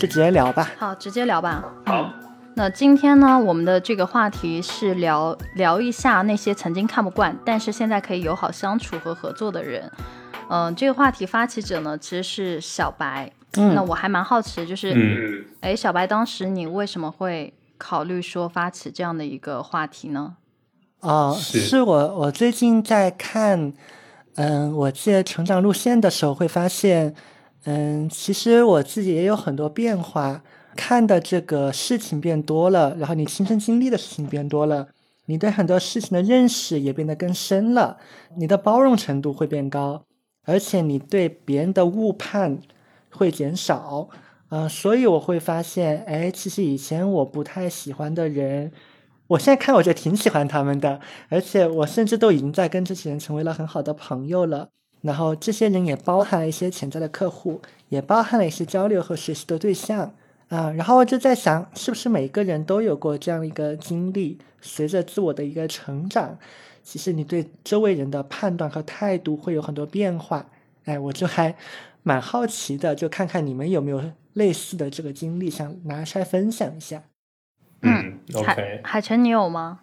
就直接聊吧。好，直接聊吧。好，那今天呢，我们的这个话题是聊聊一下那些曾经看不惯，但是现在可以友好相处和合作的人。嗯、这个话题发起者呢，其实是小白。嗯那我还蛮好奇，就是，嗯，哎、小白，当时你为什么会考虑说发起这样的一个话题呢？哦，是是我我最近在看，嗯，我自己成长路线的时候，会发现，嗯，其实我自己也有很多变化，看的这个事情变多了，然后你亲身经历的事情变多了，你对很多事情的认识也变得更深了，你的包容程度会变高，而且你对别人的误判会减少。呃，所以我会发现，哎，其实以前我不太喜欢的人，我现在看我觉得挺喜欢他们的，而且我甚至都已经在跟这些人成为了很好的朋友了。然后这些人也包含了一些潜在的客户，也包含了一些交流和学习的对象啊。然后我就在想，是不是每个人都有过这样一个经历？随着自我的一个成长，其实你对周围人的判断和态度会有很多变化。哎，我就还蛮好奇的，就看看你们有没有类似的这个经历，想拿出来分享一下。嗯，OK，海晨，你有吗？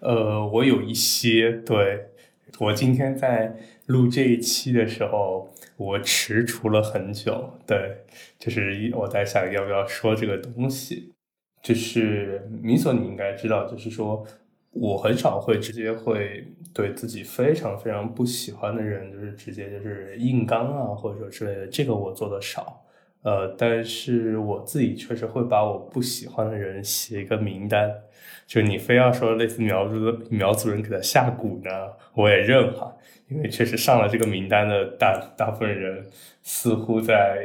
呃，我有一些，对，我今天在录这一期的时候，我踟蹰了很久，对，就是我在想要不要说这个东西，就是米索，你应该知道，就是说我很少会直接会对自己非常非常不喜欢的人，就是直接就是硬刚啊，或者说之类的，这个我做的少。呃，但是我自己确实会把我不喜欢的人写一个名单，就你非要说类似苗族的苗族人给他下蛊呢，我也认哈，因为确实上了这个名单的大大部分人，似乎在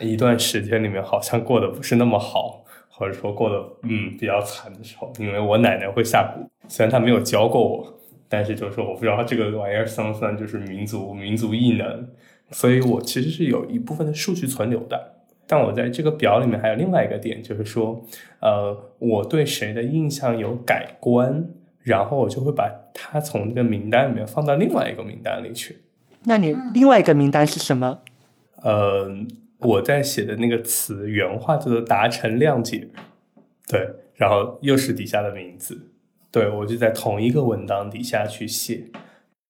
一段时间里面好像过得不是那么好，或者说过得嗯比较惨的时候，因为我奶奶会下蛊，虽然她没有教过我，但是就是说我不知道这个玩意儿算不算就是民族民族异能。所以我其实是有一部分的数据存留的，但我在这个表里面还有另外一个点，就是说，呃，我对谁的印象有改观，然后我就会把他从这个名单里面放到另外一个名单里去。那你另外一个名单是什么？呃，我在写的那个词原话叫做达成谅解，对，然后又是底下的名字，对我就在同一个文档底下去写。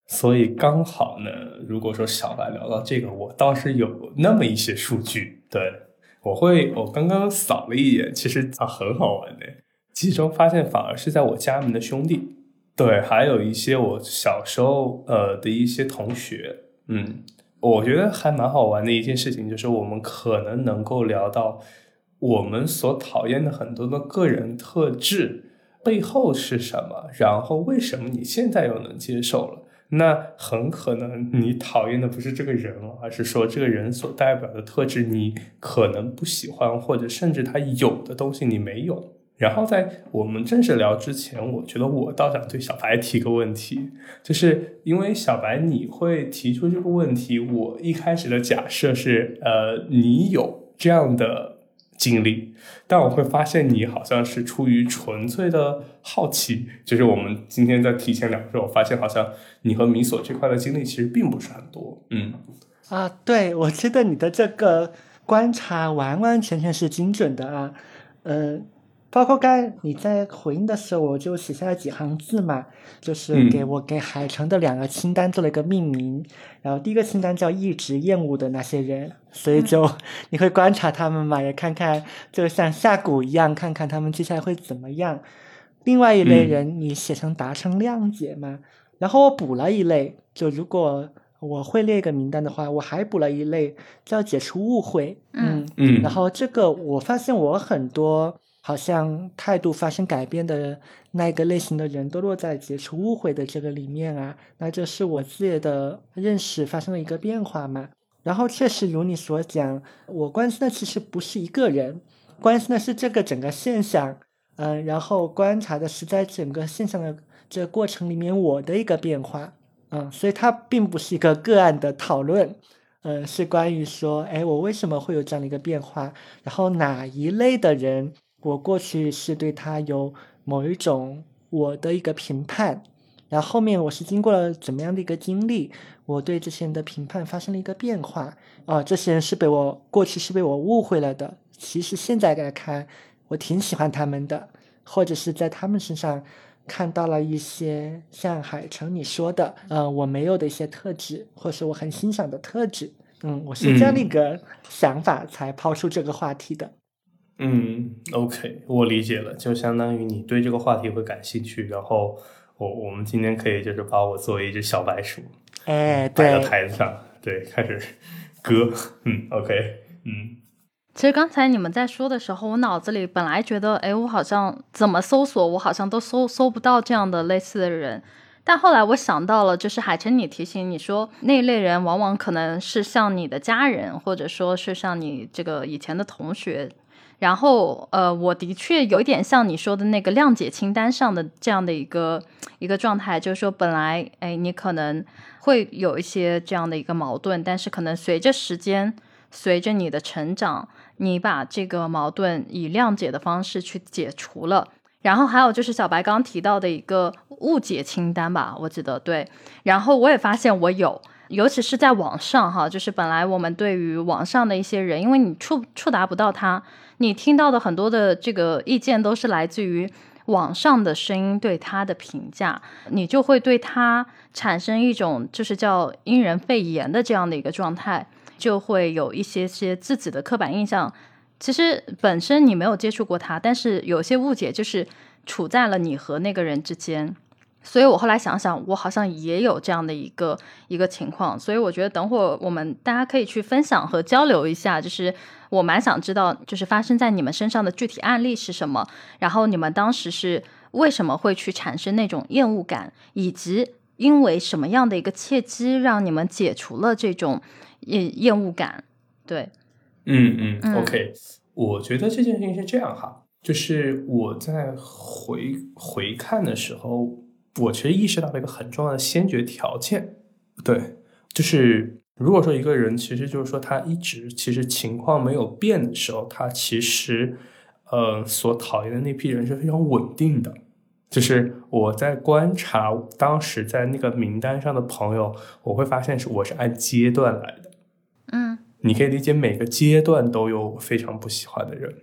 所以刚好呢，如果说小白聊到这个，我倒是有那么一些数据，对我会，我刚刚扫了一眼，其实啊很好玩的，其中发现反而是在我家门的兄弟，对，还有一些我小时候呃的一些同学，嗯，我觉得还蛮好玩的一件事情，就是我们可能能够聊到我们所讨厌的很多的个人特质背后是什么，然后为什么你现在又能接受了。那很可能你讨厌的不是这个人了，而是说这个人所代表的特质你可能不喜欢，或者甚至他有的东西你没有。然后在我们正式聊之前，我觉得我倒想对小白提个问题，就是因为小白你会提出这个问题，我一开始的假设是，呃，你有这样的经历，但我会发现你好像是出于纯粹的好奇，就是我们今天在提前聊的时候，我发现好像你和米索这块的经历其实并不是很多，嗯。啊，对，我觉得你的这个观察完完全全是精准的啊，嗯、包括刚才你在回应的时候，我就写下了几行字嘛，就是嗯。给我给海城的两个清单做了一个命名，然后第一个清单叫一直厌恶的那些人，所以就 你会观察他们嘛，也看看就像下蛊一样，看看他们接下来会怎么样。另外一类嗯人，你写成达成谅解嘛，然后我补了一类，就如果我会列一个名单的话，我还补了一类叫解除误会。嗯。嗯，然后这个我发现我很多好像态度发生改变的那一个类型的人都落在解除误会的这个里面啊，那这是我自己的认识发生了一个变化嘛。然后确实如你所讲，我关心的其实不是一个人，关心的是这个整个现象，嗯，然后观察的是在整个现象的这过程里面我的一个变化，嗯，所以它并不是一个个案的讨论，嗯，是关于说，哎，我为什么会有这样的一个变化？然后哪一类的人，我过去是对他有某一种我的一个评判，然后后面我是经过了怎么样的一个经历，我对这些人的评判发生了一个变化。哦，这些人是被我过去是被我误会了的，其实现在来看，我挺喜欢他们的，或者是在他们身上看到了一些像海城你说的，呃，我没有的一些特质，或是我很欣赏的特质。嗯，我是这样的一个想法才抛出这个话题的。嗯，OK，我理解了，就相当于你对这个话题会感兴趣，然后我我们今天可以就是把我作为一只小白鼠，哎，摆到，台子上，对，开始割，嗯，OK，嗯其实刚才你们在说的时候，我脑子里本来觉得，哎，我好像怎么搜索，我好像都搜搜不到这样的类似的人。但后来我想到了，就是海晨，你提醒你说，那一类人往往可能是像你的家人，或者说是像你这个以前的同学。然后，呃，我的确有一点像你说的那个谅解清单上的这样的一个一个状态，就是说，本来，哎，你可能会有一些这样的一个矛盾，但是可能随着时间，随着你的成长，你把这个矛盾以谅解的方式去解除了。然后还有就是小白刚刚提到的一个误解清单吧，我记得对。然后我也发现我有，尤其是在网上哈，就是本来我们对于网上的一些人，因为你触触达不到他，你听到的很多的这个意见都是来自于网上的声音对他的评价，你就会对他产生一种就是叫因人废言的这样的一个状态，就会有一些些自己的刻板印象。其实本身你没有接触过他，但是有些误解就是处在了你和那个人之间。所以我后来想想，我好像也有这样的一个一个情况，所以我觉得等会儿我们大家可以去分享和交流一下，就是我蛮想知道，就是发生在你们身上的具体案例是什么，然后你们当时是为什么会去产生那种厌恶感，以及因为什么样的一个契机让你们解除了这种厌厌恶感？对，嗯嗯嗯，OK，我觉得这件事情是这样哈，就是我在回回看的时候，我其实意识到了一个很重要的先决条件，对，就是如果说一个人其实就是说他一直其实情况没有变的时候，他其实呃所讨厌的那批人是非常稳定的。就是我在观察当时在那个名单上的朋友，我会发现是我是按阶段来的。嗯，你可以理解每个阶段都有非常不喜欢的人。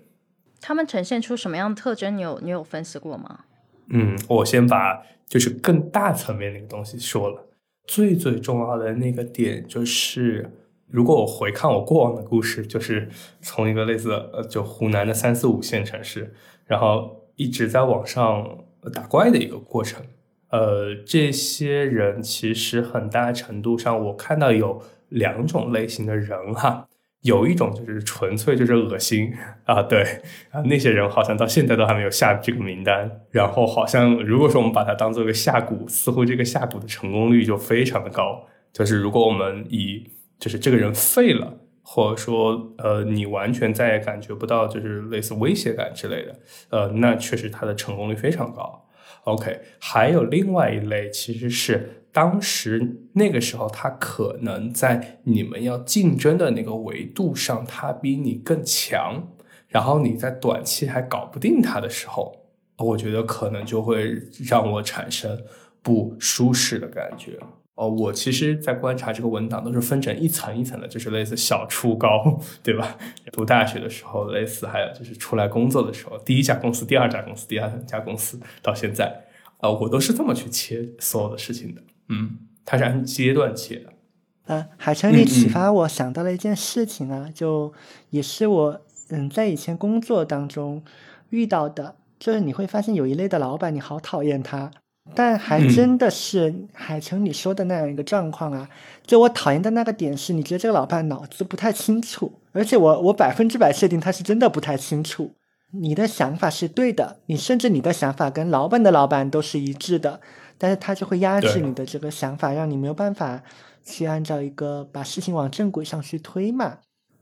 他们呈现出什么样的特征？你有你有分析过吗？嗯，我先把就是更大层面那个东西说了。最最重要的那个点就是，如果我回看我过往的故事，就是从一个类似呃就湖南的三四五线城市，然后一直在网上打怪的一个过程。呃，这些人其实很大程度上，我看到有两种类型的人哈。有一种就是纯粹就是恶心啊，对啊，那些人好像到现在都还没有下这个名单。然后好像如果说我们把它当做一个下蛊，似乎这个下蛊的成功率就非常的高。就是如果我们以就是这个人废了，或者说呃你完全再也感觉不到就是类似威胁感之类的，呃，那确实它的成功率非常高。OK，还有另外一类其实是。当时那个时候，他可能在你们要竞争的那个维度上，他比你更强，然后你在短期还搞不定他的时候，我觉得可能就会让我产生不舒适的感觉。哦，我其实，在观察这个文档都是分成一层一层的，就是类似小初高，对吧？读大学的时候，类似还有就是出来工作的时候，第一家公司、第二家公司、第二家公司，到现在，呃，我都是这么去切所有的事情的。嗯，它是按阶段切的。啊，海城，你启发我想到了一件事情啊，就也是我嗯在以前工作当中遇到的，就是你会发现有一类的老板，你好讨厌他，但还真的是海城你说的那样一个状况啊。就我讨厌的那个点是，你觉得这个老板脑子不太清楚，而且我我百分之百确定他是真的不太清楚。你的想法是对的，你甚至你的想法跟老板的老板都是一致的，但是他就会压制你的这个想法，让你没有办法去按照一个把事情往正轨上去推嘛。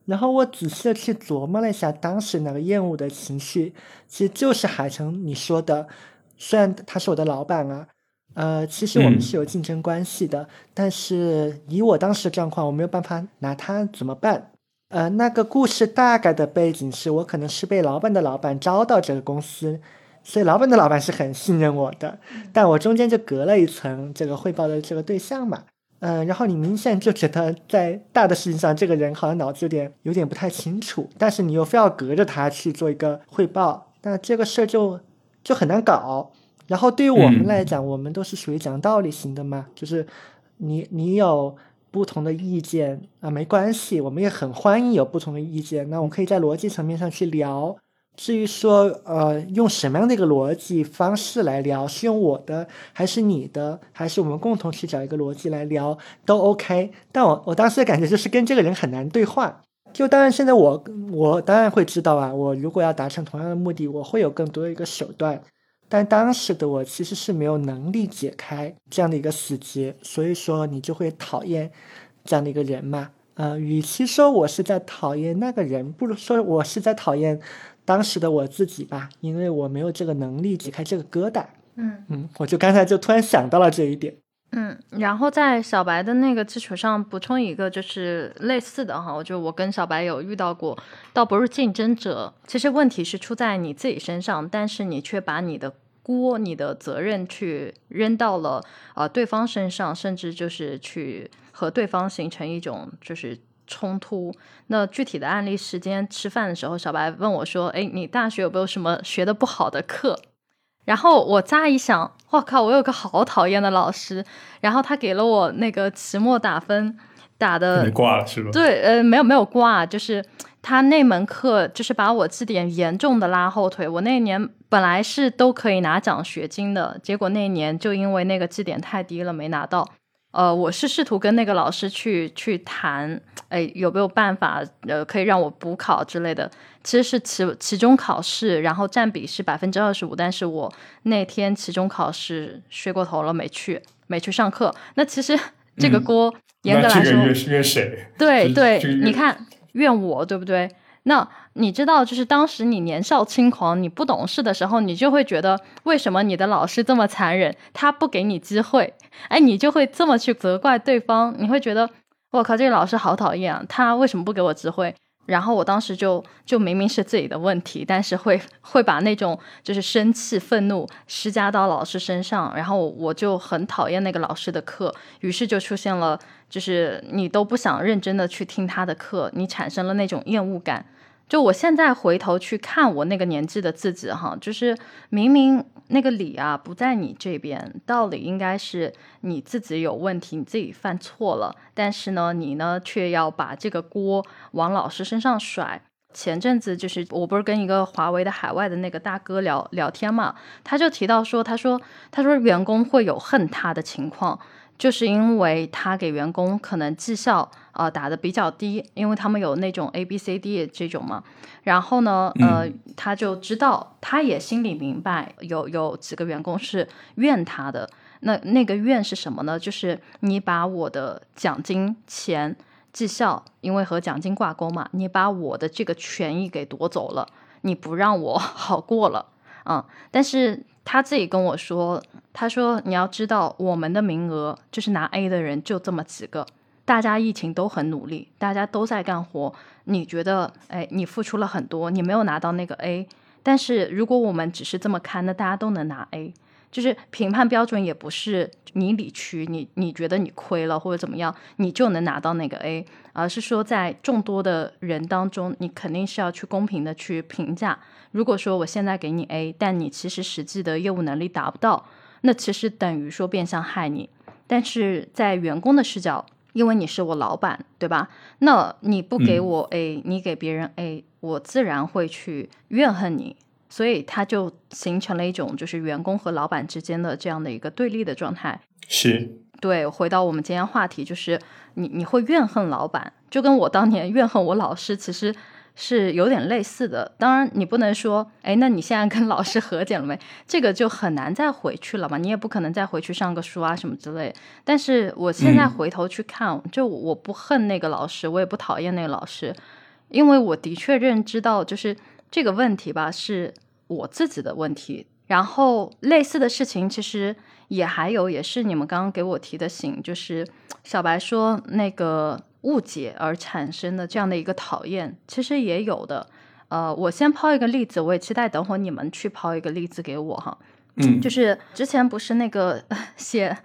然后我仔细的去琢磨了一下当时那个厌恶的情绪，其实就是海城你说的，虽然他是我的老板啊，呃，其实我们是有竞争关系的，但是以我当时的状况，我没有办法拿他怎么办。呃，那个故事大概的背景是我可能是被老板的老板招到这个公司，所以老板的老板是很信任我的，但我中间就隔了一层这个汇报的这个对象嘛。嗯，然后你明显就觉得在大的事情上，这个人好像脑子有点有点不太清楚，但是你又非要隔着他去做一个汇报，那这个事儿就就很难搞。然后对于我们来讲，我们都是属于讲道理型的嘛，就是你你有不同的意见啊，没关系，我们也很欢迎有不同的意见，那我们可以在逻辑层面上去聊。至于说，呃，用什么样的一个逻辑方式来聊，是用我的，还是你的，还是我们共同去找一个逻辑来聊，都 OK。但我我当时的感觉就是跟这个人很难对话。就当然现在我我当然会知道啊，我如果要达成同样的目的，我会有更多的一个手段。但当时的我其实是没有能力解开这样的一个死结，所以说你就会讨厌这样的一个人嘛。呃，与其说我是在讨厌那个人，不如说我是在讨厌。当时的我自己吧，因为我没有这个能力解开这个疙瘩，嗯嗯，我就刚才就突然想到了这一点，嗯，然后在小白的那个基础上补充一个，就是类似的哈，我就我跟小白有遇到过，倒不是竞争者，其实问题是出在你自己身上，但是你却把你的锅、你的责任去扔到了啊对方身上，甚至就是去和对方形成一种就是。冲突。那具体的案例，时间吃饭的时候，小白问我说：“哎，你大学有没有什么学的不好的课？”然后我乍一想，我靠，我有个好讨厌的老师。然后他给了我那个期末打分，打的挂了是吧？对，呃，没有没有挂，就是他那门课就是把我绩点严重的拉后腿。我那年本来是都可以拿奖学金的，结果那年就因为那个绩点太低了，没拿到。呃，我是试图跟那个老师去去谈，哎，有没有办法，呃，可以让我补考之类的。其实是期期中考试，然后占比是百分之二十五，但是我那天期中考试睡过头了，没去，没去上课。那其实 这个锅，严格来说，怨谁？对对，你看怨我，对不对？那你知道，就是当时你年少轻狂、你不懂事的时候，你就会觉得为什么你的老师这么残忍，他不给你机会，哎，你就会这么去责怪对方。你会觉得，我靠，这个老师好讨厌啊，他为什么不给我机会？然后我当时就就明明是自己的问题，但是会会把那种就是生气、愤怒施加到老师身上，然后我就很讨厌那个老师的课，于是就出现了，就是你都不想认真的去听他的课，你产生了那种厌恶感。就我现在回头去看我那个年纪的自己，哈，就是明明那个理啊不在你这边，道理应该是你自己有问题，你自己犯错了，但是呢，你呢却要把这个锅往老师身上甩。前阵子就是我不是跟一个华为的海外的那个大哥聊聊天嘛，他就提到说，他说他说员工会有恨他的情况。就是因为他给员工可能绩效啊打的比较低，因为他们有那种 A B C D 这种嘛，然后呢，呃，他就知道，他也心里明白，有有几个员工是怨他的，那那个怨是什么呢？就是你把我的奖金钱绩效，因为和奖金挂钩嘛，你把我的这个权益给夺走了，你不让我 好过了，嗯，但是。他自己跟我说：“他说你要知道，我们的名额就是拿 A 的人就这么几个，大家疫情都很努力，大家都在干活。你觉得，哎，你付出了很多，你没有拿到那个 A。但是如果我们只是这么看，那大家都能拿 A。就是评判标准也不是你理屈，你你觉得你亏了或者怎么样，你就能拿到那个 A，而是说在众多的人当中，你肯定是要去公平的去评价。”如果说我现在给你 A，但你其实实际的业务能力达不到，那其实等于说变相害你。但是在员工的视角，因为你是我老板，对吧？那你不给我 A，你给别人 A，我自然会去怨恨你。所以他就形成了一种就是员工和老板之间的这样的一个对立的状态。是对。回到我们今天话题，就是你你会怨恨老板，就跟我当年怨恨我老师，其实。是有点类似的，当然你不能说，哎，那你现在跟老师和解了没？这个就很难再回去了嘛，你也不可能再回去上个书啊什么之类。但是我现在回头去看，就我不恨那个老师，我也不讨厌那个老师，因为我的确认知到，就是这个问题吧，是我自己的问题。然后类似的事情其实也还有，也是你们刚刚给我提的醒，就是小白说那个。误解而产生的这样的一个讨厌，其实也有的。呃，我先抛一个例子，我也期待等会你们去抛一个例子给我哈。嗯，就是之前不是那个 写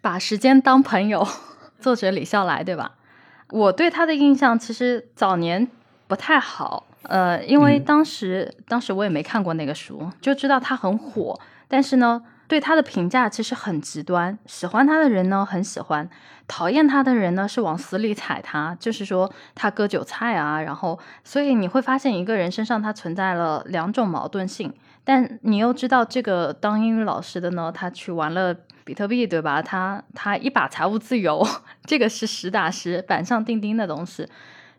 把时间当朋友，作者李笑来对吧？我对他的印象其实早年不太好，呃，因为嗯当时、当时我也没看过那个书，就知道他很火，但是呢，对他的评价其实很极端，喜欢他的人呢很喜欢，讨厌他的人呢是往死里踩他，就是说他割韭菜啊，然后所以你会发现一个人身上他存在了两种矛盾性，但你又知道这个当英语老师的呢，他去玩了比特币，对吧？他他一把财务自由，这个是实打实板上钉钉的东西。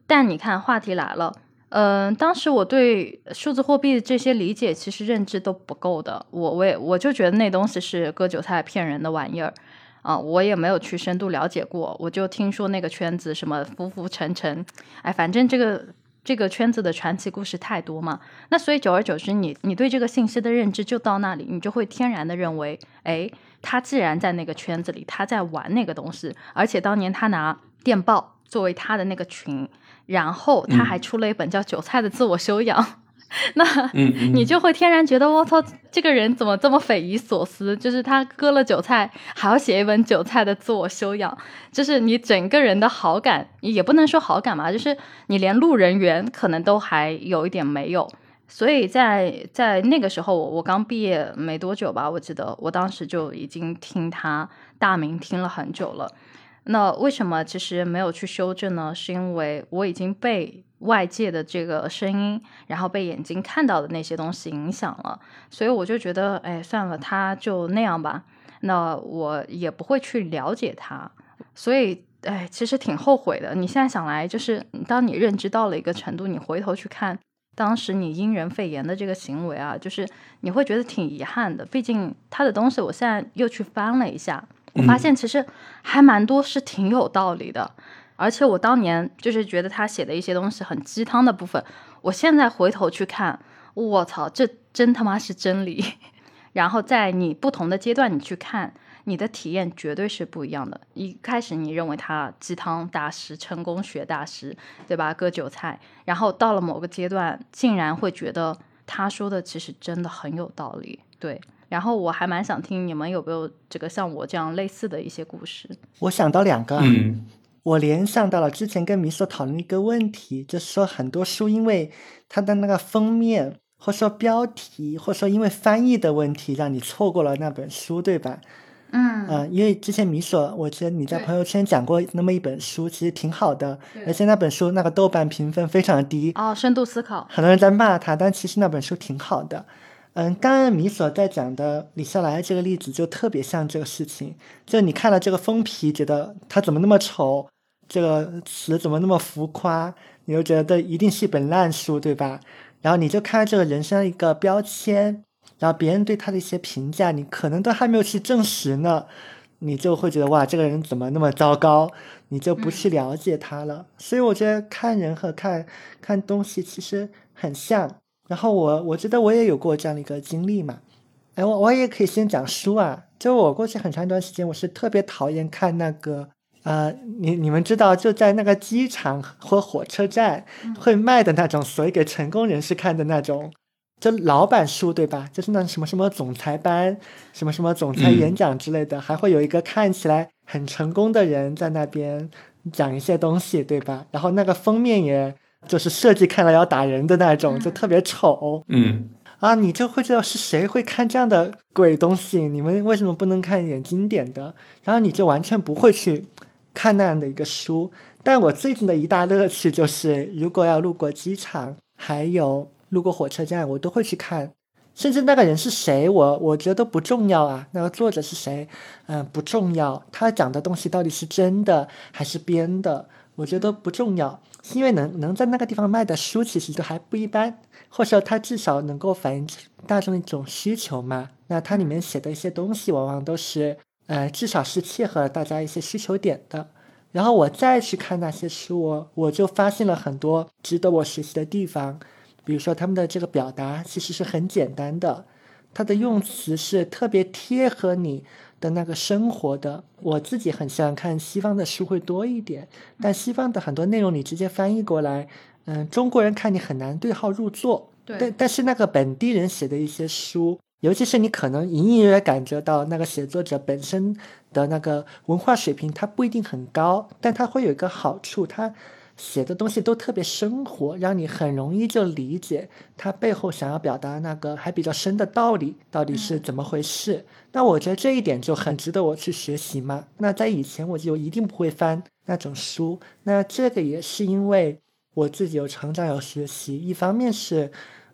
但你看，话题来了，嗯、当时我对数字货币这些理解其实认知都不够的，我我也我就觉得那东西是割韭菜骗人的玩意儿。啊，我也没有去深度了解过，我就听说那个圈子什么浮浮沉沉，哎，反正这个这个圈子的传奇故事太多嘛，那所以久而久之你，你对这个信息的认知就到那里，你就会天然的认为，哎，他既然在那个圈子里，他在玩那个东西，而且当年他拿电报作为他的那个群，然后他还出了一本叫《韭菜的自我修养》那你就会天然觉得我操，这个人怎么这么匪夷所思？就是他割了韭菜，还要写一本韭菜的自我修养，就是你整个人的好感，也不能说好感嘛，就是你连路人缘可能都还有一点没有。所以在在那个时候，我我刚毕业没多久吧，我记得我当时就已经听他大名听了很久了。那为什么其实没有去修正呢？是因为我已经被外界的这个声音，然后被眼睛看到的那些东西影响了，所以我就觉得，哎，算了，他就那样吧。那我也不会去了解他，所以，哎，其实挺后悔的。你现在想来，就是当你认知到了一个程度，你回头去看当时你因人肺炎的这个行为啊，就是你会觉得挺遗憾的。毕竟他的东西，我现在又去翻了一下。我发现其实还蛮多是挺有道理的，而且我当年就是觉得他写的一些东西很鸡汤的部分，我现在回头去看，我操，这真他妈是真理。然后在你不同的阶段，你去看，你的体验绝对是不一样的。一开始你认为他鸡汤大师、成功学大师，对吧？割韭菜，然后到了某个阶段，竟然会觉得他说的其实真的很有道理，对。然后我还蛮想听你们有没有这个像我这样类似的一些故事。我想到两个啊，嗯我联想到了之前跟米索讨论一个问题，就是说很多书因为它的那个封面，或者说标题，或者说因为翻译的问题，让你错过了那本书，对吧？嗯嗯、因为之前米索，我记得你在朋友圈讲过那么一本书，其实挺好的，而且那本书那个豆瓣评分非常低，哦，深度思考，很多人在骂他，但其实那本书挺好的。嗯，刚刚米所在讲的李笑来这个例子就特别像这个事情，就你看了这个封皮，觉得他怎么那么丑，这个词怎么那么浮夸，你就觉得一定是一本烂书，对吧？然后你就看这个人生的一个标签，然后别人对他的一些评价，你可能都还没有去证实呢，你就会觉得哇，这个人怎么那么糟糕，你就不去了解他了。所以我觉得看人和看看东西其实很像。然后我我觉得我也有过这样的一个经历嘛，哎，我我也可以先讲书啊。就我过去很长一段时间，我是特别讨厌看那个呃，你你们知道，就在那个机场或火车站会卖的那种，所以给成功人士看的那种，就老板书对吧？就是那什么什么总裁班、什么什么总裁演讲之类的，还会有一个看起来很成功的人在那边讲一些东西，对吧？然后那个封面也就是设计看了要打人的那种，就特别丑。嗯啊，你就会知道是谁会看这样的鬼东西，你们为什么不能看一点经典的？然后你就完全不会去看那样的一个书。但我最近的一大乐趣就是，如果要路过机场，还有路过火车站，我都会去看。甚至那个人是谁，我我觉得都不重要啊。那个作者是谁，嗯、不重要。他讲的东西到底是真的还是编的，我觉得不重要。因为能能在那个地方卖的书，其实都还不一般。或者说它至少能够反映大众的一种需求嘛。那它里面写的一些东西，往往都是呃，至少是切合大家一些需求点的。然后我再去看那些书，我就发现了很多值得我学习的地方。比如说他们的这个表达其实是很简单的，它的用词是特别贴合你的那个生活的。我自己很喜欢看西方的书会多一点，但西方的很多内容你直接翻译过来。嗯，中国人看你很难对号入座。对但但是那个本地人写的一些书，尤其是你可能隐隐约约感觉到那个写作者本身的那个文化水平，他不一定很高，但他会有一个好处，他写的东西都特别生活，让你很容易就理解他背后想要表达那个还比较深的道理到底是怎么回事。那我觉得这一点就很值得我去学习嘛。那在以前我就一定不会翻那种书，那这个也是因为我自己有成长有学习，一方面是。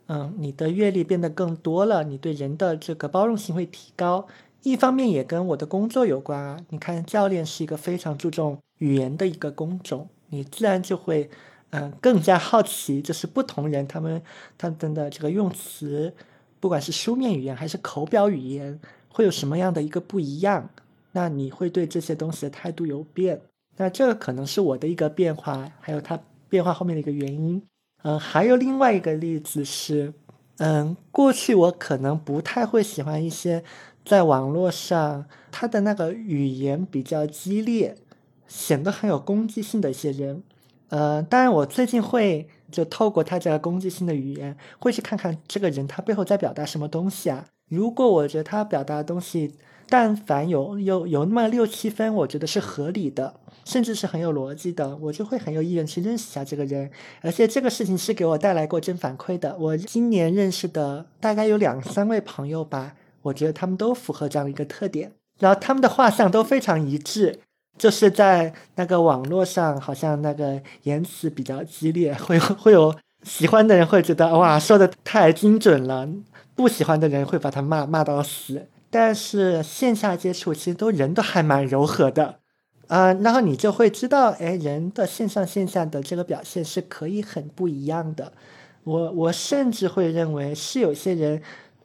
嗯，你的阅历变得更多了，你对人的这个包容性会提高。一方面也跟我的工作有关啊。你看，教练是一个非常注重语言的一个工种，你自然就会嗯更加好奇，就是不同人他们他们的这个用词，不管是书面语言还是口表语言，会有什么样的一个不一样。那你会对这些东西的态度有变。那这个可能是我的一个变化，还有它变化后面的一个原因。嗯，还有另外一个例子是，嗯，过去我可能不太会喜欢一些在网络上他的那个语言比较激烈，显得很有攻击性的一些人。呃，当然我最近会就透过他这个攻击性的语言，会去看看这个人他背后在表达什么东西啊。如果我觉得他表达的东西，但凡有有有那么六七分，我觉得是合理的。甚至是很有逻辑的，我就会很有意愿去认识一下这个人，而且这个事情是给我带来过正反馈的。我今年认识的大概有两三位朋友吧，我觉得他们都符合这样的一个特点，然后他们的画像都非常一致，就是在那个网络上好像那个言辞比较激烈，会 会有喜欢的人会觉得哇说的太精准了，不喜欢的人会把他骂骂到死，但是线下接触其实都人都还蛮柔和的。啊，然后你就会知道，哎，人的线上线下的这个表现是可以很不一样的。我我甚至会认为，是有些人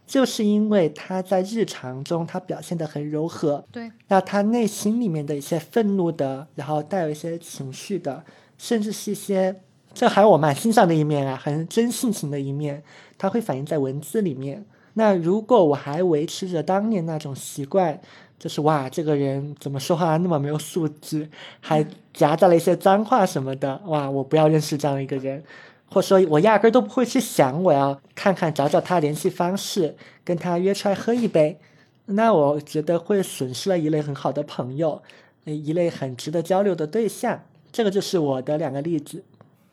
就是因为他在日常中他表现得很柔和，对，那他内心里面的一些愤怒的，然后带有一些情绪的，甚至是一些这还有我蛮欣赏的一面啊，很真性情的一面，他会反映在文字里面。那如果我还维持着当年那种习惯，就是哇，这个人怎么说话那么没有素质，还夹杂了一些脏话什么的。哇，我不要认识这样一个人，或者说，我压根都不会去想我要看看找找他联系方式，跟他约出来喝一杯。那我觉得会损失了一类很好的朋友，一类很值得交流的对象。这个就是我的两个例子。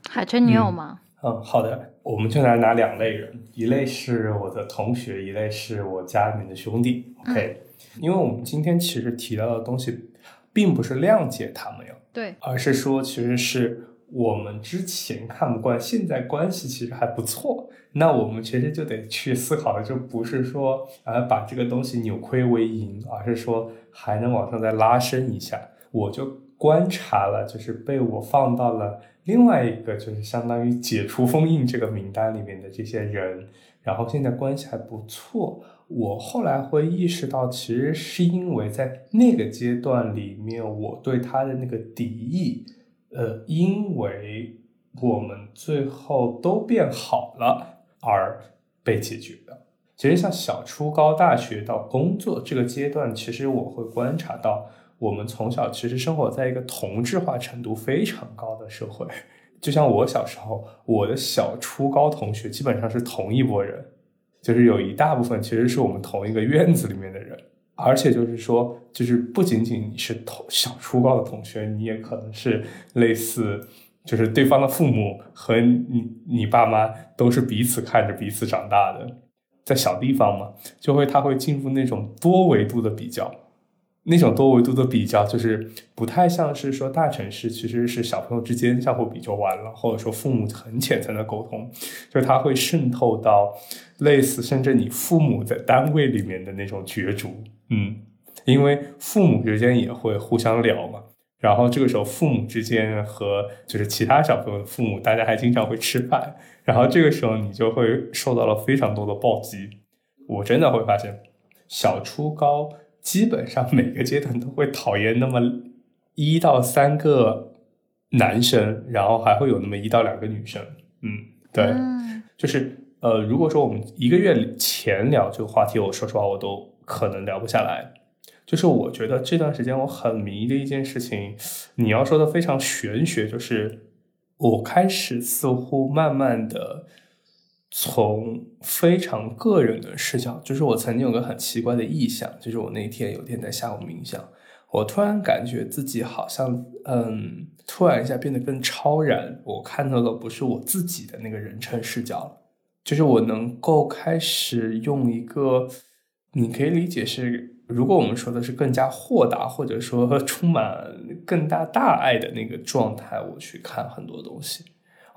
海春，你有吗？嗯，好的，我们就来拿两类人，一类是我的同学，一类是我家里面的兄弟。OK。因为我们今天其实提到的东西，并不是谅解他们哟，对，而是说其实是我们之前看不惯，现在关系其实还不错，那我们其实就得去思考就不是说呃把这个东西扭亏为盈，而是说还能往上再拉伸一下。我就观察了，就是被我放到了另外一个，就是相当于解除封印这个名单里面的这些人，然后现在关系还不错。我后来会意识到，其实是因为在那个阶段里面，我对他的那个敌意，呃，因为我们最后都变好了而被解决的。其实像小初高大学到工作这个阶段，其实我会观察到，我们从小其实生活在一个同质化程度非常高的社会。就像我小时候，我的小初高同学基本上是同一拨人。就是有一大部分其实是我们同一个院子里面的人，而且就是说，就是不仅仅你是同小初高的同学，你也可能是类似，就是对方的父母和你你爸妈都是彼此看着彼此长大的，在小地方嘛，就会他会进入那种多维度的比较。那种多维度的比较，就是不太像是说大城市其实是小朋友之间相互比就完了，或者说父母很浅层的沟通，就是它会渗透到类似甚至你父母在单位里面的那种角逐，嗯，因为父母之间也会互相聊嘛，然后这个时候父母之间和就是其他小朋友的父母，大家还经常会吃饭，然后这个时候你就会受到了非常多的暴击，我真的会发现小初高。基本上每个阶段都会讨厌那么一到三个男生，然后还会有那么一到两个女生。嗯，对，就是呃，如果说我们一个月前聊这个话题，我说实话我都可能聊不下来。就是我觉得这段时间我很迷的一件事情，你要说的非常玄学，就是我开始似乎慢慢的从非常个人的视角，就是我曾经有个很奇怪的意向，就是我那天有天在下午冥想，我突然感觉自己好像，嗯，突然一下变得更超然，我看到的不是我自己的那个人称视角了，就是我能够开始用一个，你可以理解是，如果我们说的是更加豁达，或者说 充满更大大爱的那个状态，我去看很多东西。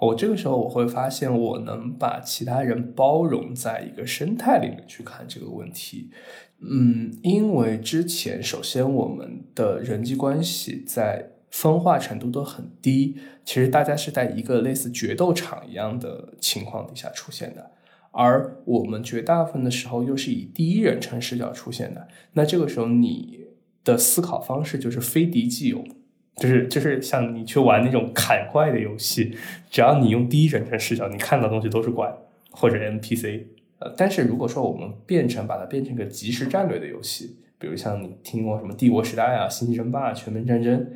我这个时候我会发现，我能把其他人包容在一个生态里面去看这个问题。嗯，因为之前首先我们的人际关系在分化程度都很低，其实大家是在一个类似决斗场一样的情况底下出现的，而我们绝大部分的时候又是以第一人称视角出现的。那这个时候你的思考方式就是非敌即友。就是就是像你去玩那种砍怪的游戏，只要你用第一人称视角，你看到东西都是怪或者 NPC。呃，但是如果说我们变成把它变成一个即时战略的游戏，比如像你听过什么帝国时代啊、星际争霸、全面战争，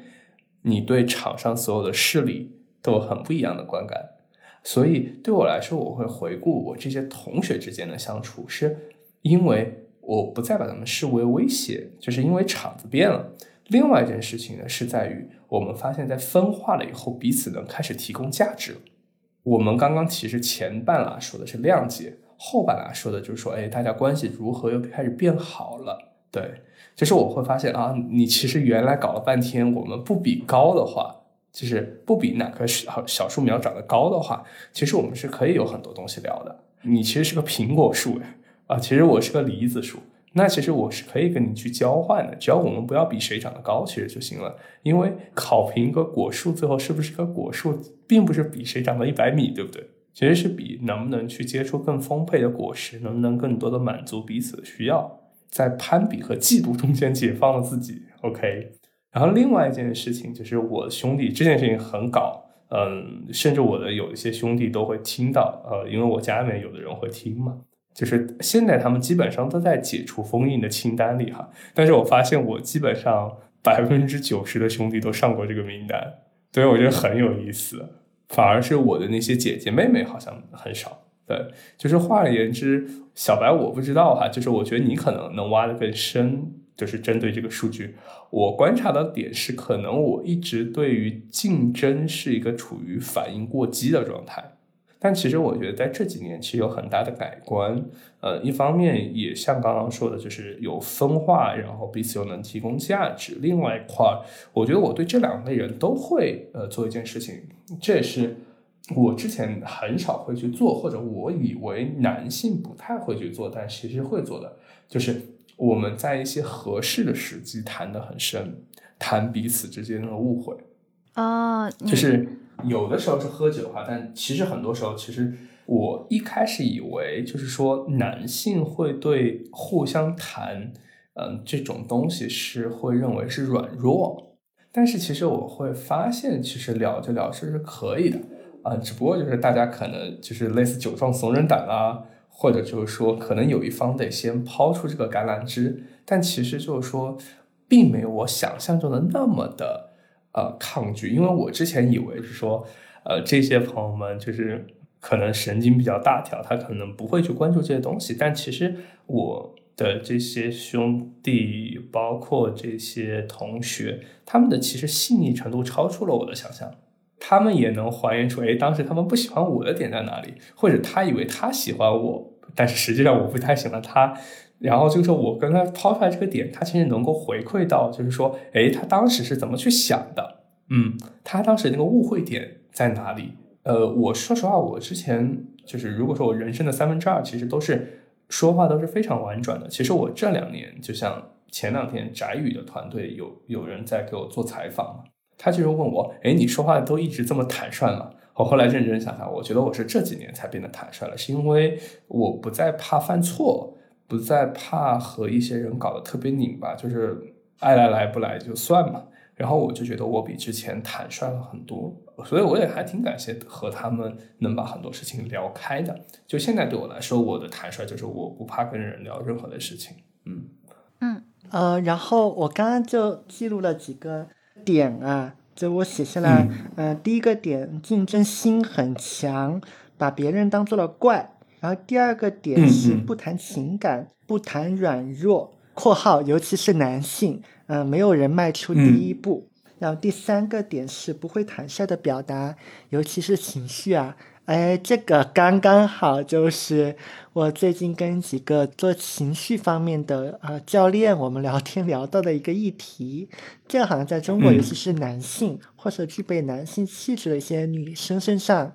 你对场上所有的势力都有很不一样的观感。所以对我来说，我会回顾我这些同学之间的相处，是因为我不再把他们视为威胁，就是因为场子变了。另外一件事情呢，是在于我们发现，在分化了以后，彼此能开始提供价值了。我们刚刚其实前半拉说的是谅解，后半拉说的就是说，哎，大家关系如何又开始变好了？对，就是我会发现啊，你其实原来搞了半天，我们不比高的话，就是不比哪棵小小树苗长得高的话，其实我们是可以有很多东西聊的。你其实是个苹果树呀，啊，其实我是个梨子树。那其实我是可以跟你去交换的，只要我们不要比谁长得高，其实就行了。因为考评一个果树最后是不是个果树，并不是比谁长到一百米，对不对？其实是比能不能去结出更丰沛的果实，能不能更多的满足彼此的需要，在攀比和嫉妒中间解放了自己。OK，然后另外一件事情就是我兄弟这件事情很搞，嗯，甚至我的有一些兄弟都会听到，呃，因为我家里面有的人会听嘛。就是现在，他们基本上都在解除封印的清单里哈。但是我发现，我基本上百分之九十的兄弟都上过这个名单，所以我觉得很有意思。反而是我的那些姐姐妹妹好像很少。对，就是换而言之，小白我不知道哈。就是我觉得你可能能挖得更深，就是针对这个数据，我观察的点是，可能我一直对于竞争是一个处于反应过激的状态。但其实我觉得在这几年其实有很大的改观，呃，一方面也像刚刚说的，就是有分化，然后彼此又能提供价值。另外一块，我觉得我对这两类人都会呃做一件事情，这也是我之前很少会去做，或者我以为男性不太会去做，但其实会做的，就是我们在一些合适的时机谈得很深，谈彼此之间的误会啊，就是。有的时候是喝酒哈，但其实很多时候，其实我一开始以为就是说男性会对互相谈，嗯，这种东西是会认为是软弱，但是其实我会发现，其实聊着聊着是可以的啊，只不过就是大家可能就是类似酒壮怂人胆啊，或者就是说可能有一方得先抛出这个橄榄枝，但其实就是说并没有我想象中的那么的。呃，抗拒，因为我之前以为是说，呃，这些朋友们就是可能神经比较大条，他可能不会去关注这些东西。但其实我的这些兄弟，包括这些同学，他们的其实细腻程度超出了我的想象。他们也能还原出，哎，当时他们不喜欢我的点在哪里，或者他以为他喜欢我，但是实际上我不太喜欢他。然后就是我跟他抛出来这个点，他其实能够回馈到，就是说，哎，他当时是怎么去想的？嗯，他当时那个误会点在哪里？呃，我说实话，我之前就是，如果说我人生的三分之二，其实都是说话都是非常婉转的。其实我这两年，就像前两天翟宇的团队有有人在给我做采访嘛，他就是问我，哎，你说话都一直这么坦率吗？我后来认真想想，我觉得我是这几年才变得坦率了，是因为我不再怕犯错。不再怕和一些人搞得特别拧巴，就是爱来来不来就算嘛。然后我就觉得我比之前坦率了很多，所以我也还挺感谢和他们能把很多事情聊开的。就现在对我来说，我的坦率就是我不怕跟人聊任何的事情。嗯嗯呃，然后我刚刚就记录了几个点啊，就我写下来，嗯、第一个点，竞争心很强，把别人当做了怪。然后第二个点嗯是嗯不谈情感，不谈软弱（括号尤其是男性），嗯、没有人迈出第一步。然后第三个点是不会坦率的表达，尤其是情绪啊。哎，这个刚刚好，就是我最近跟几个做情绪方面的呃教练，我们聊天聊到的一个议题。这个好像在中国，嗯尤其是男性或者具备男性气质的一些女生身上，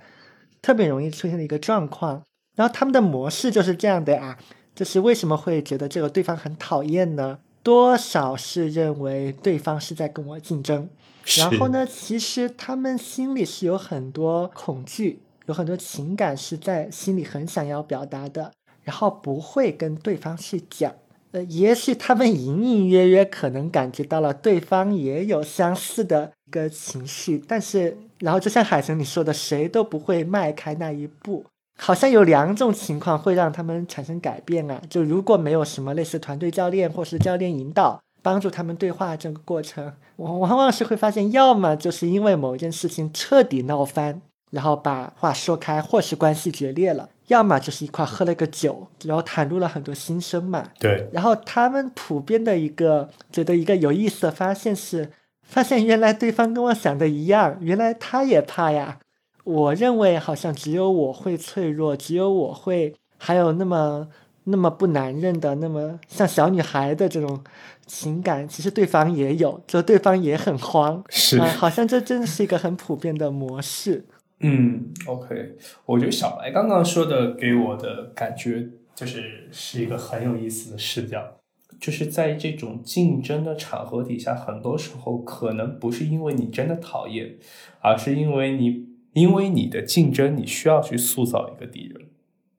特别容易出现的一个状况。然后他们的模式就是这样的啊，就是为什么会觉得这个对方很讨厌呢？多少是认为对方是在跟我竞争，然后呢，其实他们心里是有很多恐惧，有很多情感是在心里很想要表达的，然后不会跟对方去讲。呃，也许他们隐隐约约可能感觉到了对方也有相似的一个情绪，但是，然后就像海神你说的，谁都不会迈开那一步。好像有两种情况会让他们产生改变啊，就如果没有什么类似团队教练或是教练引导帮助他们对话这个过程，我往往是会发现，要么就是因为某一件事情彻底闹翻，然后把话说开，或是关系决裂了；要么就是一块喝了个酒，然后袒露了很多心声嘛。对，然后他们普遍的一个觉得一个有意思的发现是，发现原来对方跟我想的一样，原来他也怕呀。我认为好像只有我会脆弱，只有我会还有那么那么不男人的，那么像小女孩的这种情感，其实对方也有，就对方也很慌，是啊、好像这真的是一个很普遍的模式。嗯，OK，我觉得小白刚刚说的给我的感觉就是是一个很有意思的视角，就是在这种竞争的场合底下，很多时候可能不是因为你真的讨厌，而是因为你因为你的竞争，你需要去塑造一个敌人，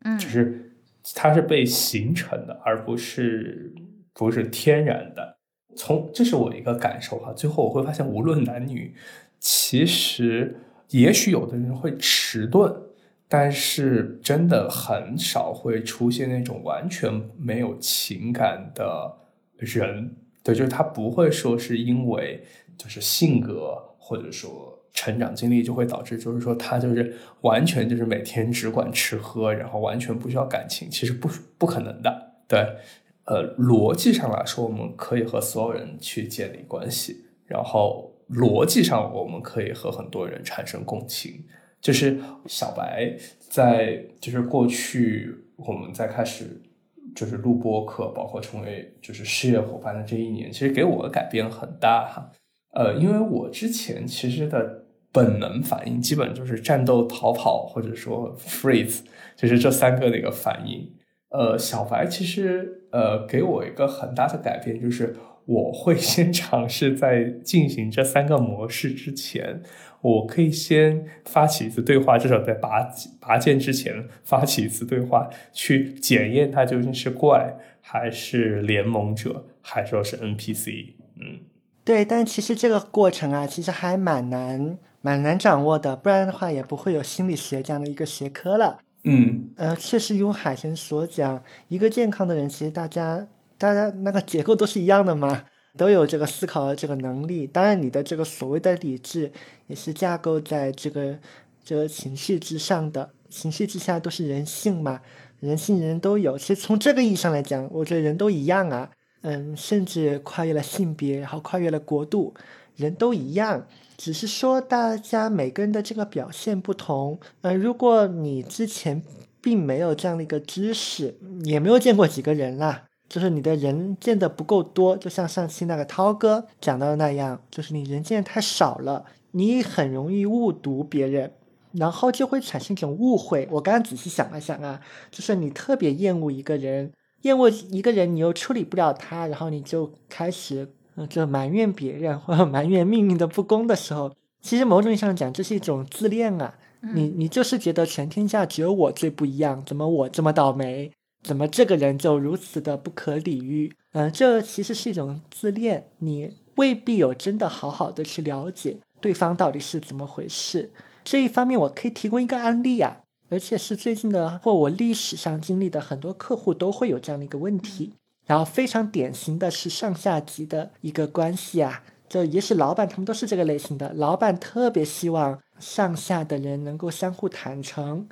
嗯。就是它是被形成的，而不是不是天然的。从这是我一个感受哈，最后我会发现，无论男女，其实也许有的人会迟钝，但是真的很少会出现那种完全没有情感的人。对，就是他不会说是因为就是性格或者说成长经历就会导致，就是说他就是完全就是每天只管吃喝，然后完全不需要感情，其实不不可能的。对，呃，逻辑上来说，我们可以和所有人去建立关系，然后逻辑上我们可以和很多人产生共情。就是小白在就是过去我们在开始就是录播课，包括成为就是事业伙伴的这一年，其实给我的改变很大哈。呃，因为我之前其实的本能反应基本就是战斗、逃跑或者说 freeze，就是这三个那个反应。呃，小白其实呃给我一个很大的改变，就是我会先尝试在进行这三个模式之前，我可以先发起一次对话，至少在拔拔剑之前发起一次对话，去检验它究竟是怪还是联盟者，还说是 NPC。嗯，对，但其实这个过程啊，其实还蛮难蛮难掌握的，不然的话也不会有心理学这样的一个学科了。嗯呃，确实如海神所讲，一个健康的人，其实大家大家那个结构都是一样的嘛，都有这个思考的这个能力。当然，你的这个所谓的理智，也是架构在这个这个情绪之上的，情绪之下都是人性嘛，人性人人都有。其实从这个意义上来讲，我觉得人都一样啊，嗯，甚至跨越了性别，然后跨越了国度，人都一样。只是说大家每个人的这个表现不同，呃，如果你之前并没有这样的一个知识，也没有见过几个人啦，就是你的人见的不够多，就像上期那个涛哥讲到的那样，就是你人见的太少了，你很容易误读别人，然后就会产生一种误会。我刚刚仔细想了想啊，就是你特别厌恶一个人，厌恶一个人，你又处理不了他，然后你就开始。就埋怨别人或者埋怨命运的不公的时候，其实某种意义上讲，这是一种自恋啊。你你就是觉得全天下只有我最不一样，怎么我这么倒霉？怎么这个人就如此的不可理喻？嗯，这其实是一种自恋，你未必有真的好好的去了解对方到底是怎么回事。这一方面，我可以提供一个案例啊，而且是最近的或我历史上经历的很多客户都会有这样的一个问题。然后非常典型的是上下级的一个关系啊，就也许老板他们都是这个类型的，老板特别希望上下的人能够相互坦诚。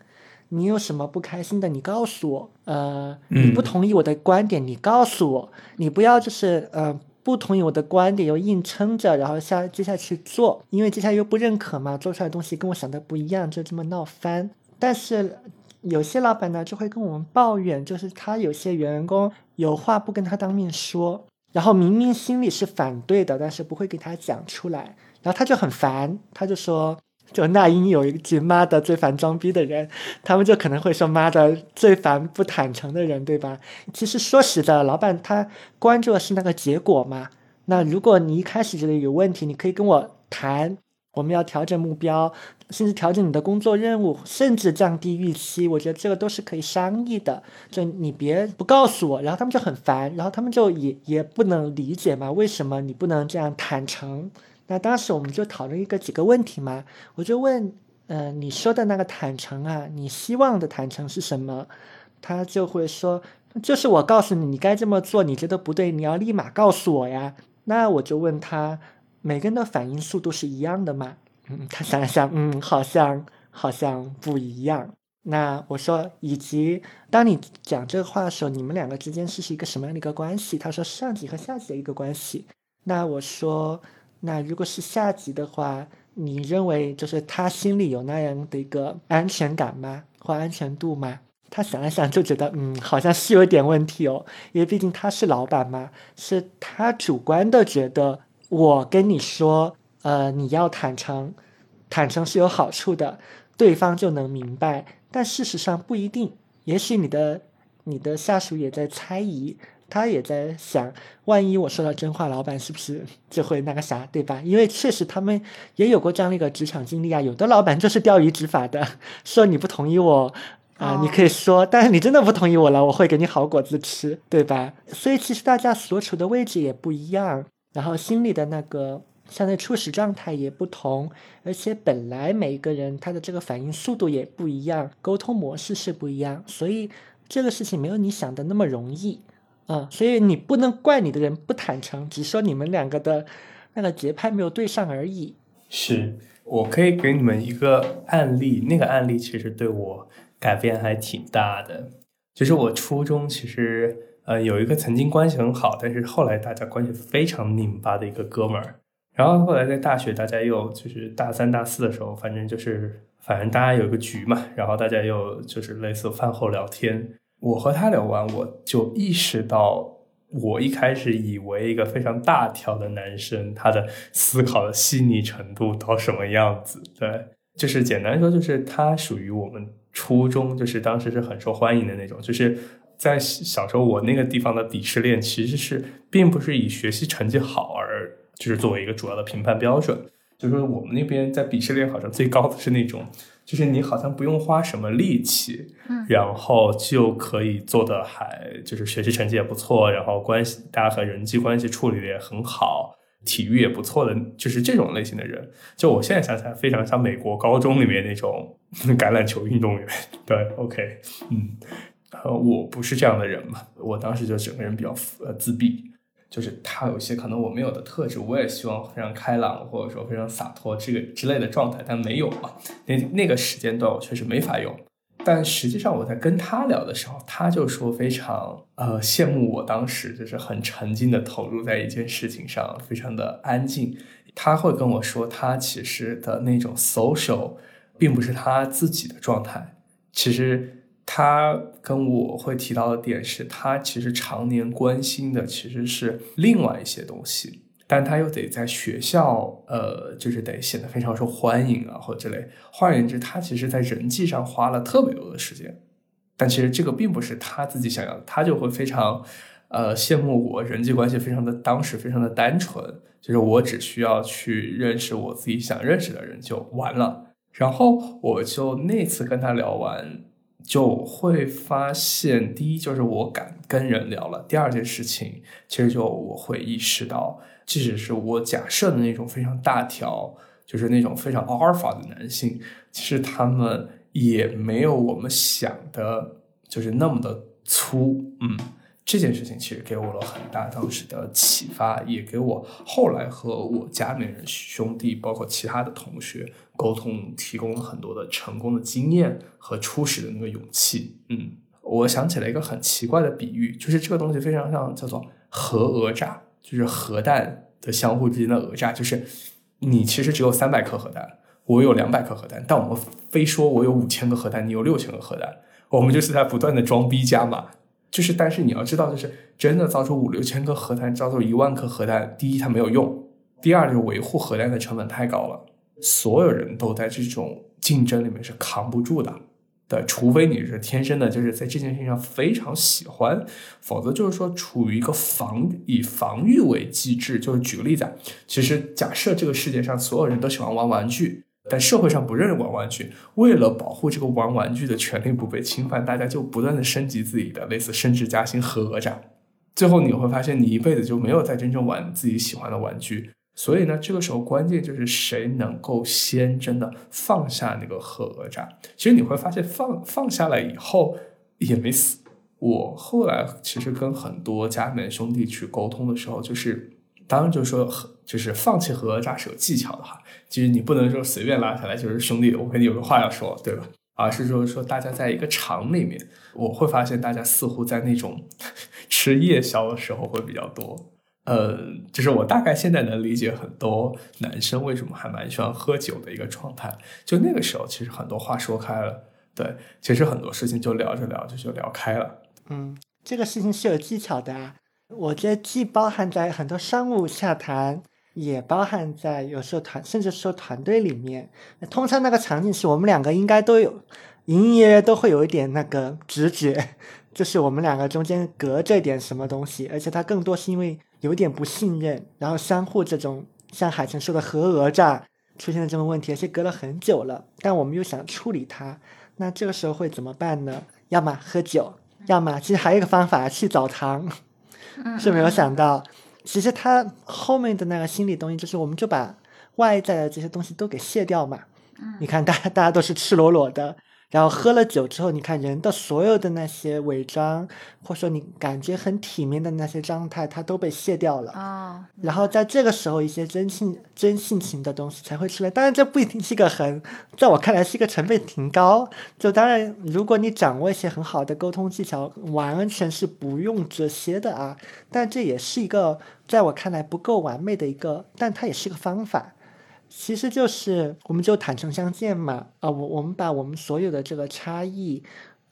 你有什么不开心的，你告诉我。呃，你不同意我的观点，你告诉我。你不要就是呃不同意我的观点又硬撑着，然后下接下去做，因为接下来又不认可嘛，做出来的东西跟我想的不一样，就这么闹翻。但是有些老板呢就会跟我们抱怨，就是他有些员工有话不跟他当面说，然后明明心里是反对的，但是不会给他讲出来，然后他就很烦，他就说。就那英有一句妈的最烦装逼的人，他们就可能会说妈的最烦不坦诚的人，对吧？其实说实在，老板他关注的是那个结果嘛。那如果你一开始觉得有问题，你可以跟我谈，我们要调整目标，甚至调整你的工作任务，甚至降低预期，我觉得这个都是可以商议的。就你别不告诉我，然后他们就很烦，然后他们就也也不能理解嘛，为什么你不能这样坦诚？那当时我们就讨论一个几个问题嘛，我就问，呃，你说的那个坦诚啊，你希望的坦诚是什么？他就会说，就是我告诉你，你该这么做，你觉得不对，你要立马告诉我呀。那我就问他，每个人的反应速度是一样的吗？嗯，他想了想，嗯，好像好像不一样。那我说，以及当你讲这个话的时候，你们两个之间是是一个什么样的一个关系？他说，上级和下级的一个关系。那我说。那如果是下级的话，你认为就是他心里有那样的一个安全感吗？或安全度吗？他想了想就觉得，嗯，好像是有点问题哦，因为毕竟他是老板嘛，是他主观的觉得我跟你说，呃，你要坦诚，坦诚是有好处的，对方就能明白。但事实上不一定，也许你的你的下属也在猜疑。他也在想，万一我说了真话，老板是不是 就会那个啥，对吧？因为确实他们也有过这样的一个职场经历啊。有的老板就是钓鱼执法的，说你不同意我啊，你可以说，但是你真的不同意我了，我会给你好果子吃，对吧？所以其实大家所处的位置也不一样，然后心里的那个相对初始状态也不同，而且本来每一个人他的这个反应速度也不一样，沟通模式是不一样，所以这个事情没有你想的那么容易。啊，所以你不能怪你的人不坦诚，只说你们两个的那个节拍没有对上而已。是我可以给你们一个案例，那个案例其实对我改变还挺大的。就是我初中其实呃有一个曾经关系很好，但是后来大家关系非常拧巴的一个哥们儿。然后后来在大学，大家又就是大三、大四的时候，反正就是反正大家有个局嘛，然后大家又就是类似饭后聊天。我和他聊完，我就意识到，我一开始以为一个非常大条的男生，他的思考的细腻程度到什么样子？对，就是简单说，就是他属于我们初中，就是当时是很受欢迎的那种。就是在小时候，我那个地方的鄙视链其实是并不是以学习成绩好而就是作为一个主要的评判标准。就是说，我们那边在鄙视链好像最高的是那种。就是你好像不用花什么力气，嗯，然后就可以做的还就是学习成绩也不错，然后关系大家和人际关系处理的也很好，体育也不错的，就是这种类型的人。就我现在想起来，非常像美国高中里面那种橄榄球运动员。对，OK，嗯，呃，我不是这样的人嘛，我当时就整个人比较呃自闭。就是他有一些可能我没有的特质，我也希望非常开朗或者说非常洒脱这个之类的状态，但没有嘛。那那个时间段我确实没法用。但实际上我在跟他聊的时候，他就说非常呃羡慕我当时就是很沉浸的投入在一件事情上，非常的安静。他会跟我说，他其实的那种 social 并不是他自己的状态，其实。他跟我会提到的点是，他其实常年关心的其实是另外一些东西，但他又得在学校，呃，就是得显得非常受欢迎啊，或者之类。换言之，他其实在人际上花了特别多的时间，但其实这个并不是他自己想要，他就会非常，呃，羡慕我人际关系非常的当时非常的单纯，就是我只需要去认识我自己想认识的人就完了。然后我就那次跟他聊完。就会发现，第一就是我敢跟人聊了。第二件事情，其实就我会意识到，即使是我假设的那种非常大条，就是那种非常阿尔法的男性，其实他们也没有我们想的，就是那么的粗。嗯，这件事情其实给我了很大当时的启发，也给我后来和我家里人兄弟，包括其他的同学沟通，提供了很多的成功的经验和初始的那个勇气。嗯，我想起了一个很奇怪的比喻，就是这个东西非常像叫做核讹诈，就是核弹的相互之间的讹诈，就是你其实只有三百颗核弹，我有两百颗核弹，但我们非说我有五千个核弹，你有六千个核弹，我们就是在不断的装逼加码。就是，但是你要知道，就是真的造出五六千颗核弹，造出一万颗核弹，第一它没有用，第二就是维护核弹的成本太高了，所有人都在这种竞争里面是扛不住的，对，除非你是天生的，就是在这件事情上非常喜欢，否则就是说处于一个防以防御为机制。就是举个例子啊，其实假设这个世界上所有人都喜欢玩玩具。但社会上不认玩玩具，为了保护这个玩玩具的权利不被侵犯，大家就不断的升级自己的类似升职加薪和讹诈，最后你会发现你一辈子就没有再真正玩自己喜欢的玩具。所以呢，这个时候关键就是谁能够先真的放下那个核讹诈。其实你会发现放放下来以后也没死。我后来其实跟很多家里面兄弟去沟通的时候，就是当然就是说就是放弃和讹诈是有技巧的哈。其实你不能说随便拉下来，就是兄弟，我跟你有个话要说，对吧？而是说说大家在一个场里面，我会发现大家似乎在那种 吃夜宵的时候会比较多。呃，就是我大概现在能理解很多男生为什么还蛮喜欢喝酒的一个状态。就那个时候，其实很多话说开了，对，其实很多事情就聊着聊着就聊开了。嗯，这个事情是有技巧的啊，我觉得既包含在很多商务洽谈。也包含在有时候团，甚至说团队里面。通常那个场景是我们两个应该都有，隐隐约约都会有一点那个直觉，就是我们两个中间隔着点什么东西，而且他更多是因为有点不信任，然后相互这种像海晨说的核讹诈出现的这种问题，而且隔了很久了，但我们又想处理它，那这个时候会怎么办呢？要么喝酒，要么其实还有一个方法去澡堂，是没有想到。其实他后面的那个心理东西，就是我们就把外在的这些东西都给卸掉嘛。你看，大家大家都是赤裸裸的。然后喝了酒之后，你看人的所有的那些伪装，或者说你感觉很体面的那些状态，它都被卸掉了。啊，然后在这个时候，一些真性真性情的东西才会出来。当然，这不一定是一个很，在我看来是一个成本挺高。就当然，如果你掌握一些很好的沟通技巧，完全是不用这些的啊。但这也是一个在我看来不够完美的一个，但它也是个方法。其实就是，我们就坦诚相见嘛，啊，我我们把我们所有的这个差异，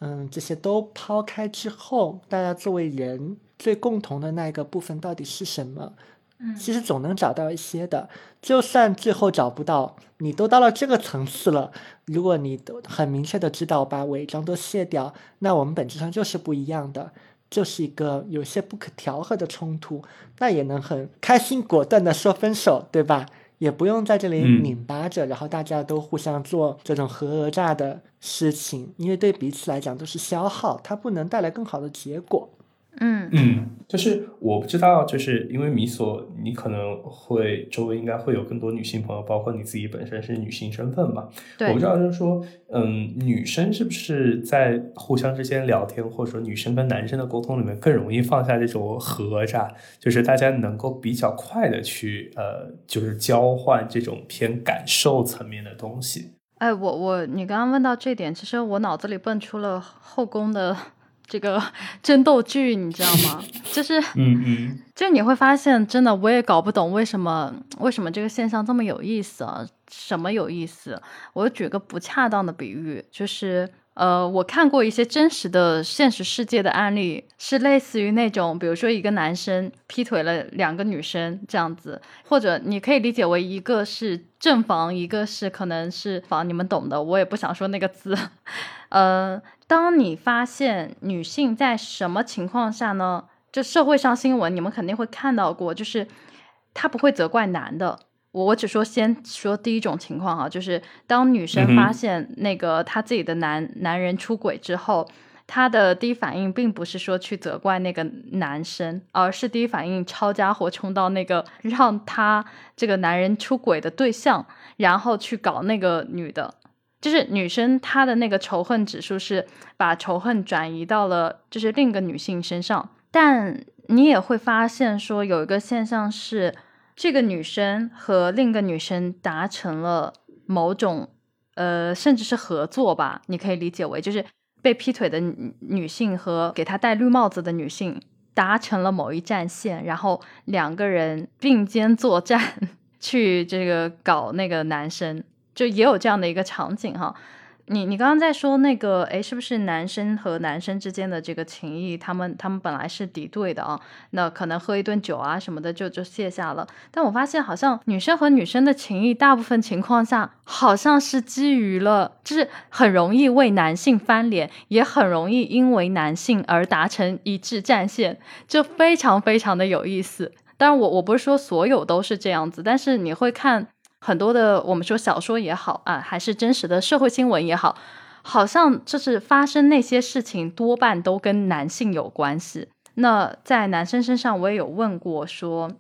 嗯，这些都抛开之后，大家作为人最共同的那一个部分到底是什么？嗯，其实总能找到一些的，就算最后找不到，你都到了这个层次了，如果你都很明确的知道把伪装都卸掉，那我们本质上就是不一样的，就是一个有些不可调和的冲突，那也能很开心果断的说分手，对吧？也不用在这里拧巴着，然后大家都互相做这种核讹诈的事情，因为对彼此来讲都是消耗，它不能带来更好的结果。嗯嗯，就是我不知道，就是因为米索，你可能会周围应该会有更多女性朋友，包括你自己本身是女性身份嘛？对，我不知道，就是说，嗯，女生是不是在互相之间聊天，或者说女生跟男生的沟通里面更容易放下这种讹诈，就是大家能够比较快的去呃，就是交换这种偏感受层面的东西。哎，我我你刚刚问到这点，其实我脑子里蹦出了后宫的。这个 争斗剧你知道吗？就是，嗯嗯，就你会发现，真的我也搞不懂为什么为什么这个现象这么有意思啊？什么有意思？我举个不恰当的比喻，就是。呃，我看过一些真实的现实世界的案例，是类似于那种，比如说一个男生劈腿了两个女生这样子，或者你可以理解为一个是正房，一个是可能是房，你们懂的，我也不想说那个字。呃，当你发现女性在什么情况下呢？就社会上新闻，你们肯定会看到过，就是她不会责怪男的。我我只说先说第一种情况哈，就是当女生发现那个她自己的男男人出轨之后，她的第一反应并不是说去责怪那个男生，而是第一反应抄家伙冲到那个让她这个男人出轨的对象，然后去搞那个女的，就是女生她的那个仇恨指数是把仇恨转移到了就是另一个女性身上。但你也会发现说有一个现象是，这个女生和另一个女生达成了某种呃，甚至是合作吧，你可以理解为就是被劈腿的女性和给她戴绿帽子的女性达成了某一战线，然后两个人并肩作战 去这个搞那个男生，就也有这样的一个场景哈。你你刚刚在说那个，哎，是不是男生和男生之间的这个情谊，他们他们本来是敌对的啊？那可能喝一顿酒啊什么的就就卸下了。但我发现好像女生和女生的情谊，大部分情况下好像是基于了，就是很容易为男性翻脸，也很容易因为男性而达成一致战线，就非常非常的有意思。当然，我我不是说所有都是这样子，但是你会看。很多的，我们说小说也好啊，还是真实的社会新闻也好，好像就是发生那些事情多半都跟男性有关系。那在男生身上，我也有问过说。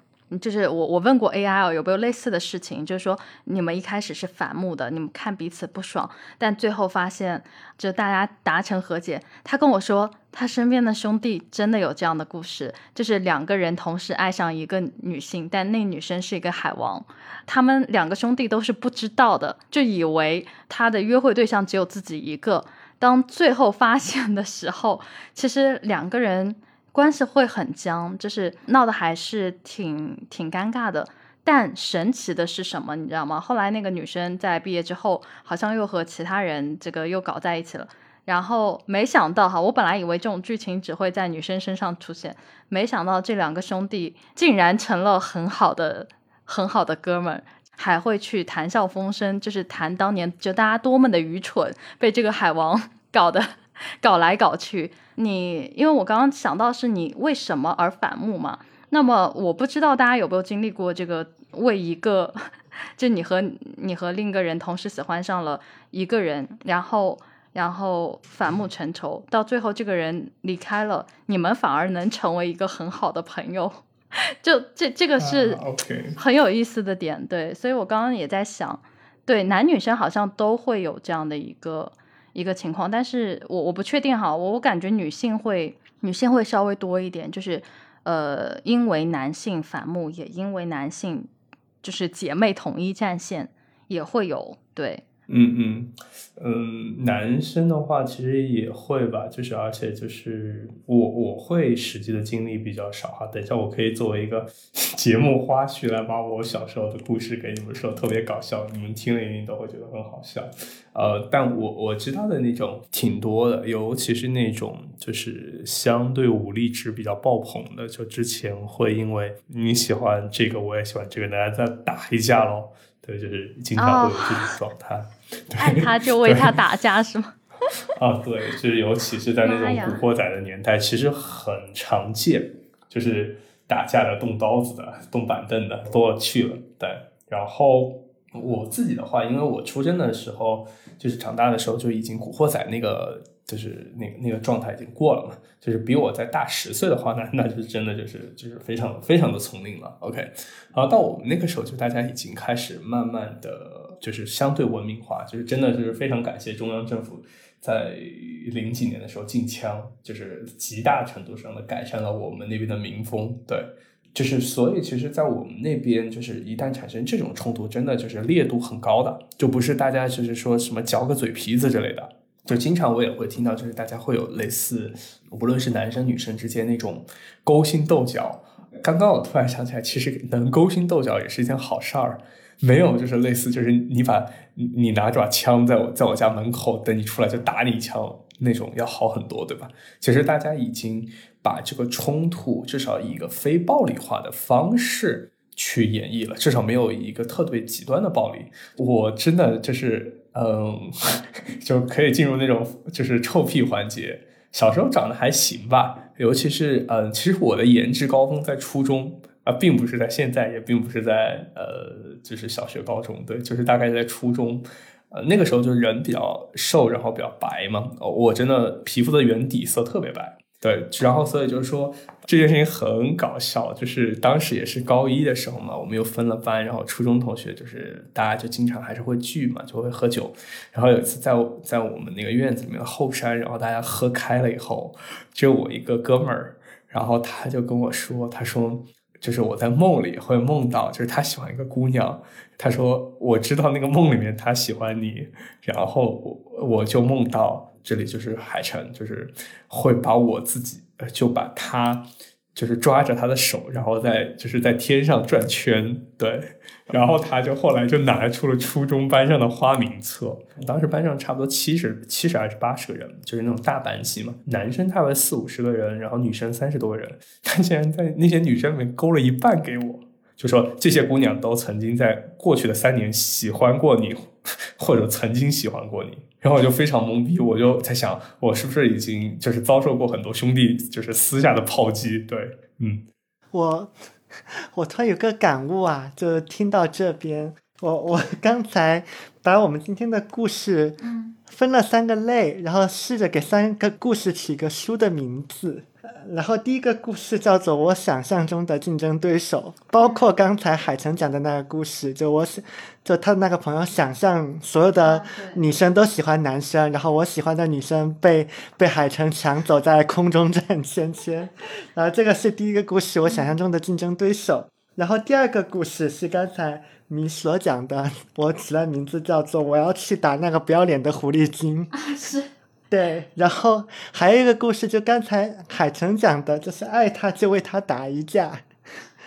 就是我我问过 AI 有没有类似的事情，就是说你们一开始是反目的，你们看彼此不爽，但最后发现就大家达成和解。他跟我说，他身边的兄弟真的有这样的故事，就是两个人同时爱上一个女性，但那女生是一个海王，他们两个兄弟都是不知道的，就以为他的约会对象只有自己一个。当最后发现的时候，其实两个人。关系会很僵，就是闹得还是挺挺尴尬的。但神奇的是什么，你知道吗？后来那个女生在毕业之后，好像又和其他人这个又搞在一起了。然后没想到哈，我本来以为这种剧情只会在女生身上出现，没想到这两个兄弟竟然成了很好的很好的哥们儿，还会去谈笑风生，就是谈当年就大家多么的愚蠢，被这个海王 搞的。搞来搞去，你因为我刚刚想到是你为什么而反目嘛？那么我不知道大家有没有经历过这个为一个，就你和你和另一个人同时喜欢上了一个人，然后然后反目成仇，到最后这个人离开了，你们反而能成为一个很好的朋友，就这这个是很有意思的点，对，所以我刚刚也在想，对男女生好像都会有这样的一个。一个情况，但是我我不确定哈，我我感觉女性会女性会稍微多一点，就是呃，因为男性反目，也因为男性就是姐妹统一战线也会有对。嗯嗯嗯，男生的话其实也会吧，就是而且就是我我会实际的经历比较少哈。等一下我可以作为一个 节目花絮来把我小时候的故事给你们说，特别搞笑，你们听了一定都会觉得很好笑。呃，但我我知道的那种挺多的，尤其是那种就是相对武力值比较爆棚的，就之前会因为你喜欢这个，我也喜欢这个，大家再打一架喽。对，就是经常会有这种状态，爱他就为他打架是吗？啊，对，就是尤其是在那种古惑仔的年代，其实很常见，就是打架的、动刀子的、动板凳的多了去了。对，然后我自己的话，因为我出生的时候，就是长大的时候就已经古惑仔那个。就是那个那个状态已经过了嘛，就是比我再大十岁的话，那那就真的就是就是非常非常的从龄了。OK，然后到我们那个时候，就大家已经开始慢慢的就是相对文明化，就是真的就是非常感谢中央政府在零几年的时候禁枪，就是极大程度上的改善了我们那边的民风。对，就是所以其实，在我们那边，就是一旦产生这种冲突，真的就是烈度很高的，就不是大家就是说什么嚼个嘴皮子之类的。就经常我也会听到，就是大家会有类似，无论是男生女生之间那种勾心斗角。刚刚我突然想起来，其实能勾心斗角也是一件好事儿。没有，就是类似，就是你把你拿着把枪在我在我家门口等你出来就打你一枪那种要好很多，对吧？其实大家已经把这个冲突至少以一个非暴力化的方式去演绎了，至少没有一个特别极端的暴力。我真的就是。嗯，就可以进入那种就是臭屁环节。小时候长得还行吧，尤其是嗯，其实我的颜值高峰在初中啊，并不是在现在，也并不是在呃，就是小学、高中，对，就是大概在初中。呃，那个时候就是人比较瘦，然后比较白嘛。我真的皮肤的原底色特别白。对，然后所以就是说这件事情很搞笑，就是当时也是高一的时候嘛，我们又分了班，然后初中同学就是大家就经常还是会聚嘛，就会喝酒。然后有一次在在我们那个院子里面的后山，然后大家喝开了以后，就我一个哥们儿。然后他就跟我说，他说就是我在梦里会梦到，就是他喜欢一个姑娘。他说我知道那个梦里面他喜欢你，然后我我就梦到这里就是海城，就是会把我自己就把他。就是抓着他的手，然后在就是在天上转圈，对，然后他就后来就拿出了初中班上的花名册，当时班上差不多七十七十还是八十个人，就是那种大班级嘛，男生大概四五十个人，然后女生三十多个人，他竟然在那些女生里面勾了一半给我。就说这些姑娘都曾经在过去的三年喜欢过你，或者曾经喜欢过你，然后我就非常懵逼，我就在想，我是不是已经就是遭受过很多兄弟就是私下的炮击？对，嗯，我我突然有个感悟啊，就听到这边，我我刚才把我们今天的故事分了三个类，然后试着给三个故事起个书的名字。然后第一个故事叫做我想象中的竞争对手，包括刚才海城讲的那个故事，就我想，就他那个朋友想象所有的女生都喜欢男生，然后我喜欢的女生被被海城抢走，在空中转圈圈。然后这个是第一个故事，我想象中的竞争对手。然后第二个故事是刚才你所讲的，我起了名字叫做我要去打那个不要脸的狐狸精。是。对，然后还有一个故事，就刚才海城讲的，就是爱他就为他打一架，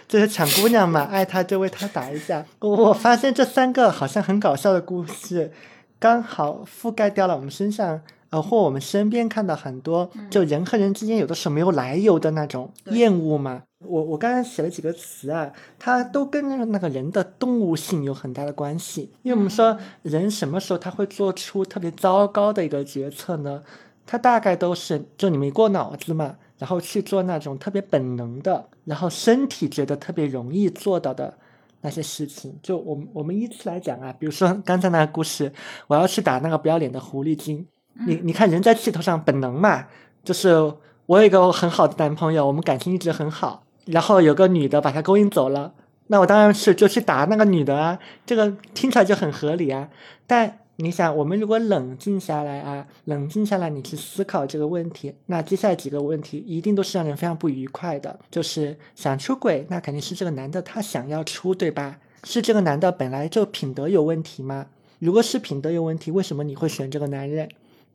就是抢姑娘嘛，爱他就为他打一架。我发现这三个好像很搞笑的故事，刚好覆盖掉了我们身上。呃，或我们身边看到很多，就人和人之间有的时候没有来由的那种厌恶嘛。我我刚才写了几个词啊，它都跟那个那个人的动物性有很大的关系。因为我们说人什么时候他会做出特别糟糕的一个决策呢？他大概都是就你没过脑子嘛，然后去做那种特别本能的，然后身体觉得特别容易做到的那些事情。就我们我们依次来讲啊，比如说刚才那个故事，我要去打那个不要脸的狐狸精。你你看，人在气头上本能嘛，就是我有一个很好的男朋友，我们感情一直很好，然后有个女的把他勾引走了，那我当然是就去打那个女的啊，这个听起来就很合理啊。但你想，我们如果冷静下来啊，冷静下来，你去思考这个问题，那接下来几个问题一定都是让人非常不愉快的，就是想出轨，那肯定是这个男的他想要出，对吧？是这个男的本来就品德有问题吗？如果是品德有问题，为什么你会选这个男人？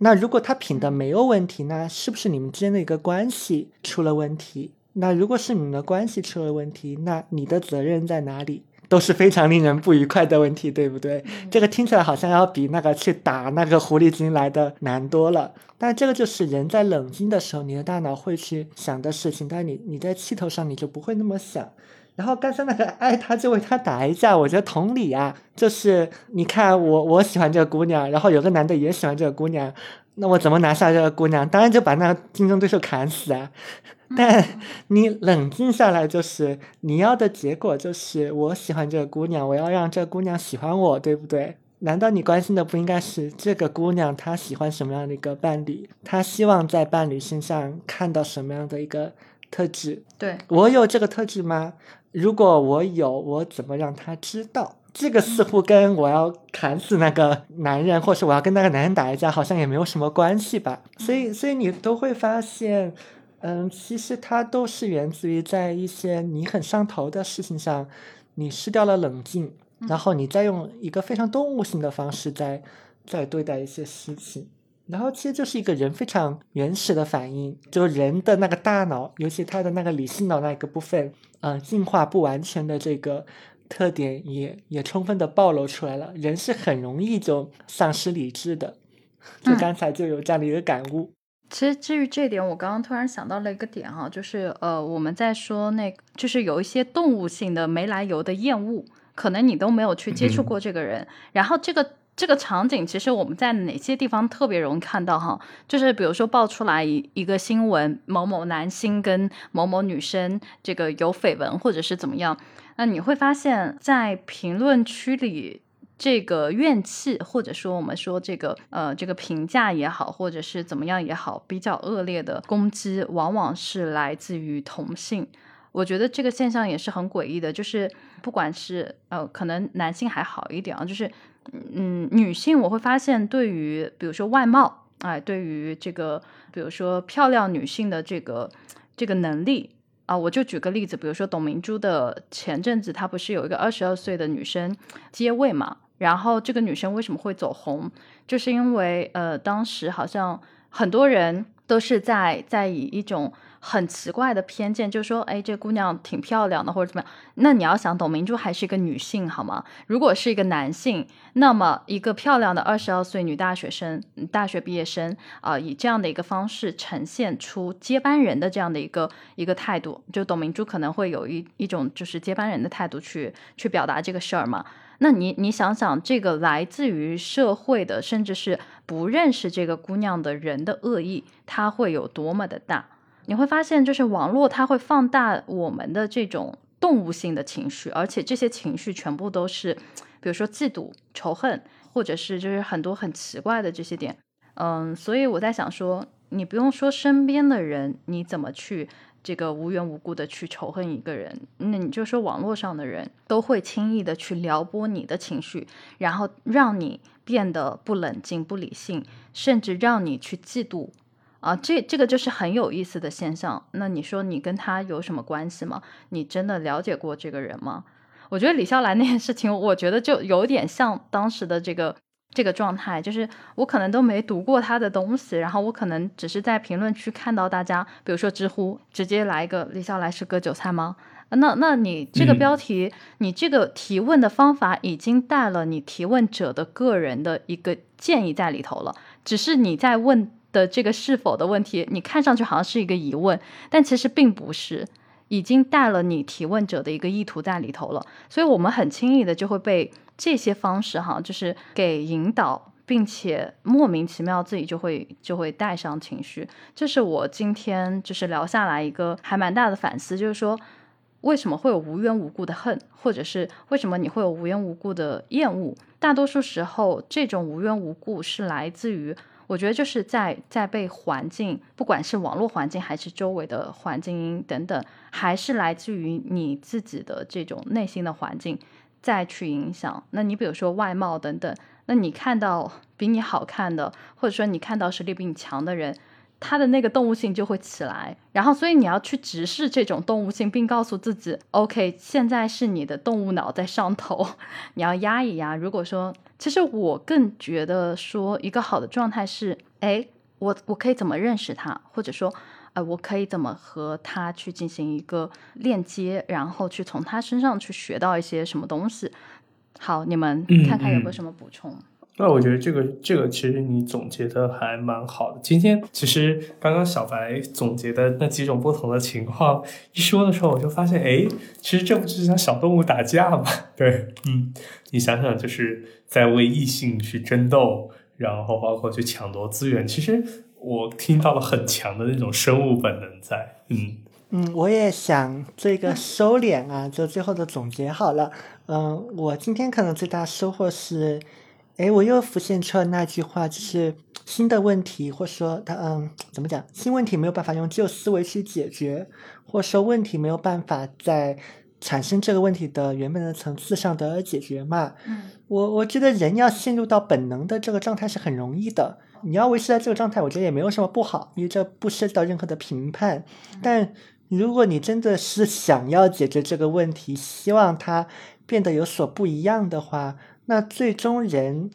那如果他品德没有问题，那是不是你们之间的一个关系出了问题？那如果是你们的关系出了问题，那你的责任在哪里？都是非常令人不愉快的问题，对不对？这个听起来好像要比那个去打那个狐狸精来的难多了。但这个就是人在冷静的时候，你的大脑会去想的事情，但你你在气头上你就不会那么想。然后刚才那个爱他就为他打一架，我觉得同理啊，就是你看我我喜欢这个姑娘，然后有个男的也喜欢这个姑娘，那我怎么拿下这个姑娘？当然就把那个竞争对手砍死啊！但你冷静下来，就是你要的结果就是我喜欢这个姑娘，我要让这个姑娘喜欢我，对不对？难道你关心的不应该是这个姑娘她喜欢什么样的一个伴侣？她希望在伴侣身上看到什么样的一个特质？对我有这个特质吗？如果我有，我怎么让他知道？这个似乎跟我要砍死那个男人，或是我要跟那个男人打一架，好像也没有什么关系吧？所以，所以你都会发现，嗯，其实它都是源自于在一些你很上头的事情上，你失掉了冷静，然后你再用一个非常动物性的方式在在对待一些事情。然后其实就是一个人非常原始的反应，就人的那个大脑，尤其他的那个理性脑那个部分，呃，进化不完全的这个特点也也充分的暴露出来了。人是很容易就丧失理智的，就刚才就有这样的一个感悟。其实至于这点，我刚刚突然想到了一个点哈，就是呃，我们在说那，就是有一些动物性的没来由的厌恶，可能你都没有去接触过这个人，然后这个。这个场景其实我们在哪些地方特别容易看到哈？就是比如说爆出来一个新闻，某某男星跟某某女生这个有绯闻或者是怎么样，那你会发现在评论区里这个怨气或者说我们说这个呃这个评价也好，或者是怎么样也好，比较恶劣的攻击，往往是来自于同性。我觉得这个现象也是很诡异的，就是不管是呃可能男性还好一点啊，就是。嗯，女性我会发现，对于比如说外貌，哎，对于这个，比如说漂亮女性的这个这个能力啊。我就举个例子，比如说董明珠的前阵子，她不是有一个二十二岁的女生接位嘛？然后这个女生为什么会走红？就是因为呃，当时好像很多人都是在在以一种。很奇怪的偏见，就是说，哎，这姑娘挺漂亮的，或者怎么样？那你要想，董明珠还是一个女性，好吗？如果是一个男性，那么一个漂亮的二十二岁女大学生、大学毕业生啊，以这样的一个方式呈现出接班人的这样的一个一个态度，就董明珠可能会有一一种就是接班人的态度去去表达这个事儿嘛？那你你想想，这个来自于社会的，甚至是不认识这个姑娘的人的恶意，它会有多么的大？你会发现，就是网络它会放大我们的这种动物性的情绪，而且这些情绪全部都是，比如说嫉妒、仇恨，或者是就是很多很奇怪的这些点。嗯，所以我在想说，你不用说身边的人，你怎么去这个无缘无故的去仇恨一个人？那你就说网络上的人都会轻易的去撩拨你的情绪，然后让你变得不冷静、不理性，甚至让你去嫉妒。啊，这这个就是很有意思的现象。那你说你跟他有什么关系吗？你真的了解过这个人吗？我觉得李笑来那件事情，我觉得就有点像当时的这个这个状态，就是我可能都没读过他的东西，然后我可能只是在评论区看到大家，比如说知乎直接来一个李笑来是割韭菜吗？那那你这个标题，你这个提问的方法已经带了你提问者的个人的一个建议在里头了，只是你在问。的这个是否的问题，你看上去好像是一个疑问，但其实并不是，已经带了你提问者的一个意图在里头了。所以，我们很轻易的就会被这些方式哈，就是给引导，并且莫名其妙自己就会就会带上情绪。这是我今天就是聊下来一个还蛮大的反思，就是说为什么会有无缘无故的恨，或者是为什么你会有无缘无故的厌恶？大多数时候，这种无缘无故是来自于。我觉得就是在在被环境，不管是网络环境还是周围的环境等等，还是来自于你自己的这种内心的环境再去影响。那你比如说外貌等等，那你看到比你好看的，或者说你看到实力比你强的人。他的那个动物性就会起来，然后所以你要去直视这种动物性，并告诉自己，OK，现在是你的动物脑在上头，你要压一压。如果说，其实我更觉得说，一个好的状态是，哎，我我可以怎么认识他，或者说，呃，我可以怎么和他去进行一个链接，然后去从他身上去学到一些什么东西。好，你们看看有没有什么补充。那我觉得这个这个其实你总结的还蛮好的。今天其实刚刚小白总结的那几种不同的情况一说的时候，我就发现，哎，其实这不就是像小动物打架吗？对，嗯，你想想，就是在为异性去争斗，然后包括去抢夺资源，其实我听到了很强的那种生物本能在。嗯嗯，我也想这个收敛啊，就最后的总结好了。嗯，我今天可能最大收获是。哎，我又浮现出了那句话，就是新的问题，或者说他嗯，怎么讲？新问题没有办法用旧思维去解决，或者说问题没有办法在产生这个问题的原本的层次上得到解决嘛？嗯，我我觉得人要陷入到本能的这个状态是很容易的，你要维持在这个状态，我觉得也没有什么不好，因为这不涉及到任何的评判。但如果你真的是想要解决这个问题，希望它变得有所不一样的话。那最终人，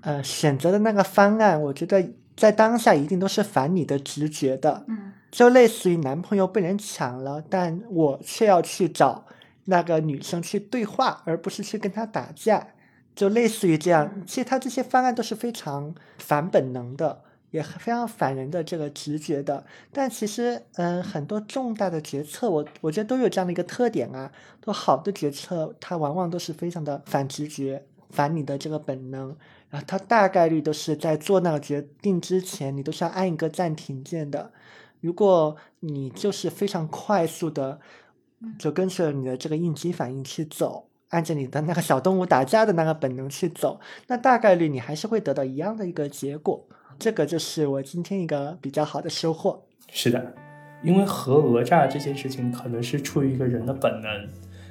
呃，选择的那个方案，我觉得在当下一定都是反你的直觉的，嗯，就类似于男朋友被人抢了，但我却要去找那个女生去对话，而不是去跟她打架，就类似于这样。其实他这些方案都是非常反本能的，也非常反人的这个直觉的。但其实，嗯，很多重大的决策，我我觉得都有这样的一个特点啊，都好的决策，它往往都是非常的反直觉。反你的这个本能，然后它大概率都是在做那个决定之前，你都是要按一个暂停键的。如果你就是非常快速的，就跟着你的这个应激反应去走，按着你的那个小动物打架的那个本能去走，那大概率你还是会得到一样的一个结果。这个就是我今天一个比较好的收获。是的，因为核讹诈这件事情可能是出于一个人的本能，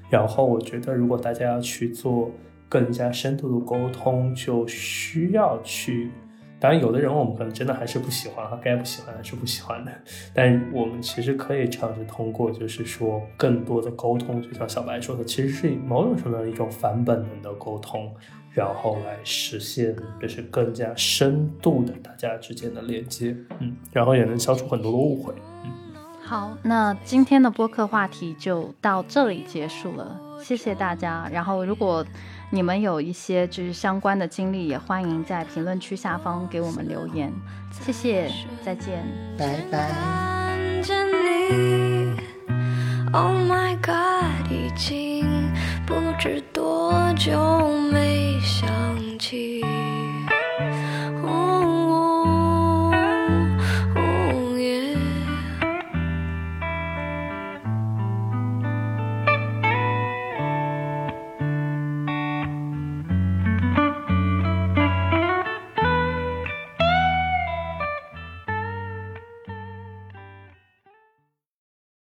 然后我觉得如果大家要去做。更加深度的沟通，就需要去当然，有的人我们可能真的还是不喜欢，该不喜欢还是不喜欢的。但我们其实可以尝试通过，就是说更多的沟通，就像小白说的，其实是某种程度的一种反本能的沟通，然后来实现就是更加深度的大家之间的连接，嗯，然后也能消除很多的误会，嗯。好，那今天的播客话题就到这里结束了，谢谢大家。然后如果你们有一些就是相关的经历，也欢迎在评论区下方给我们留言。谢谢，再见，拜拜。Oh my god，已经不知多久没想起。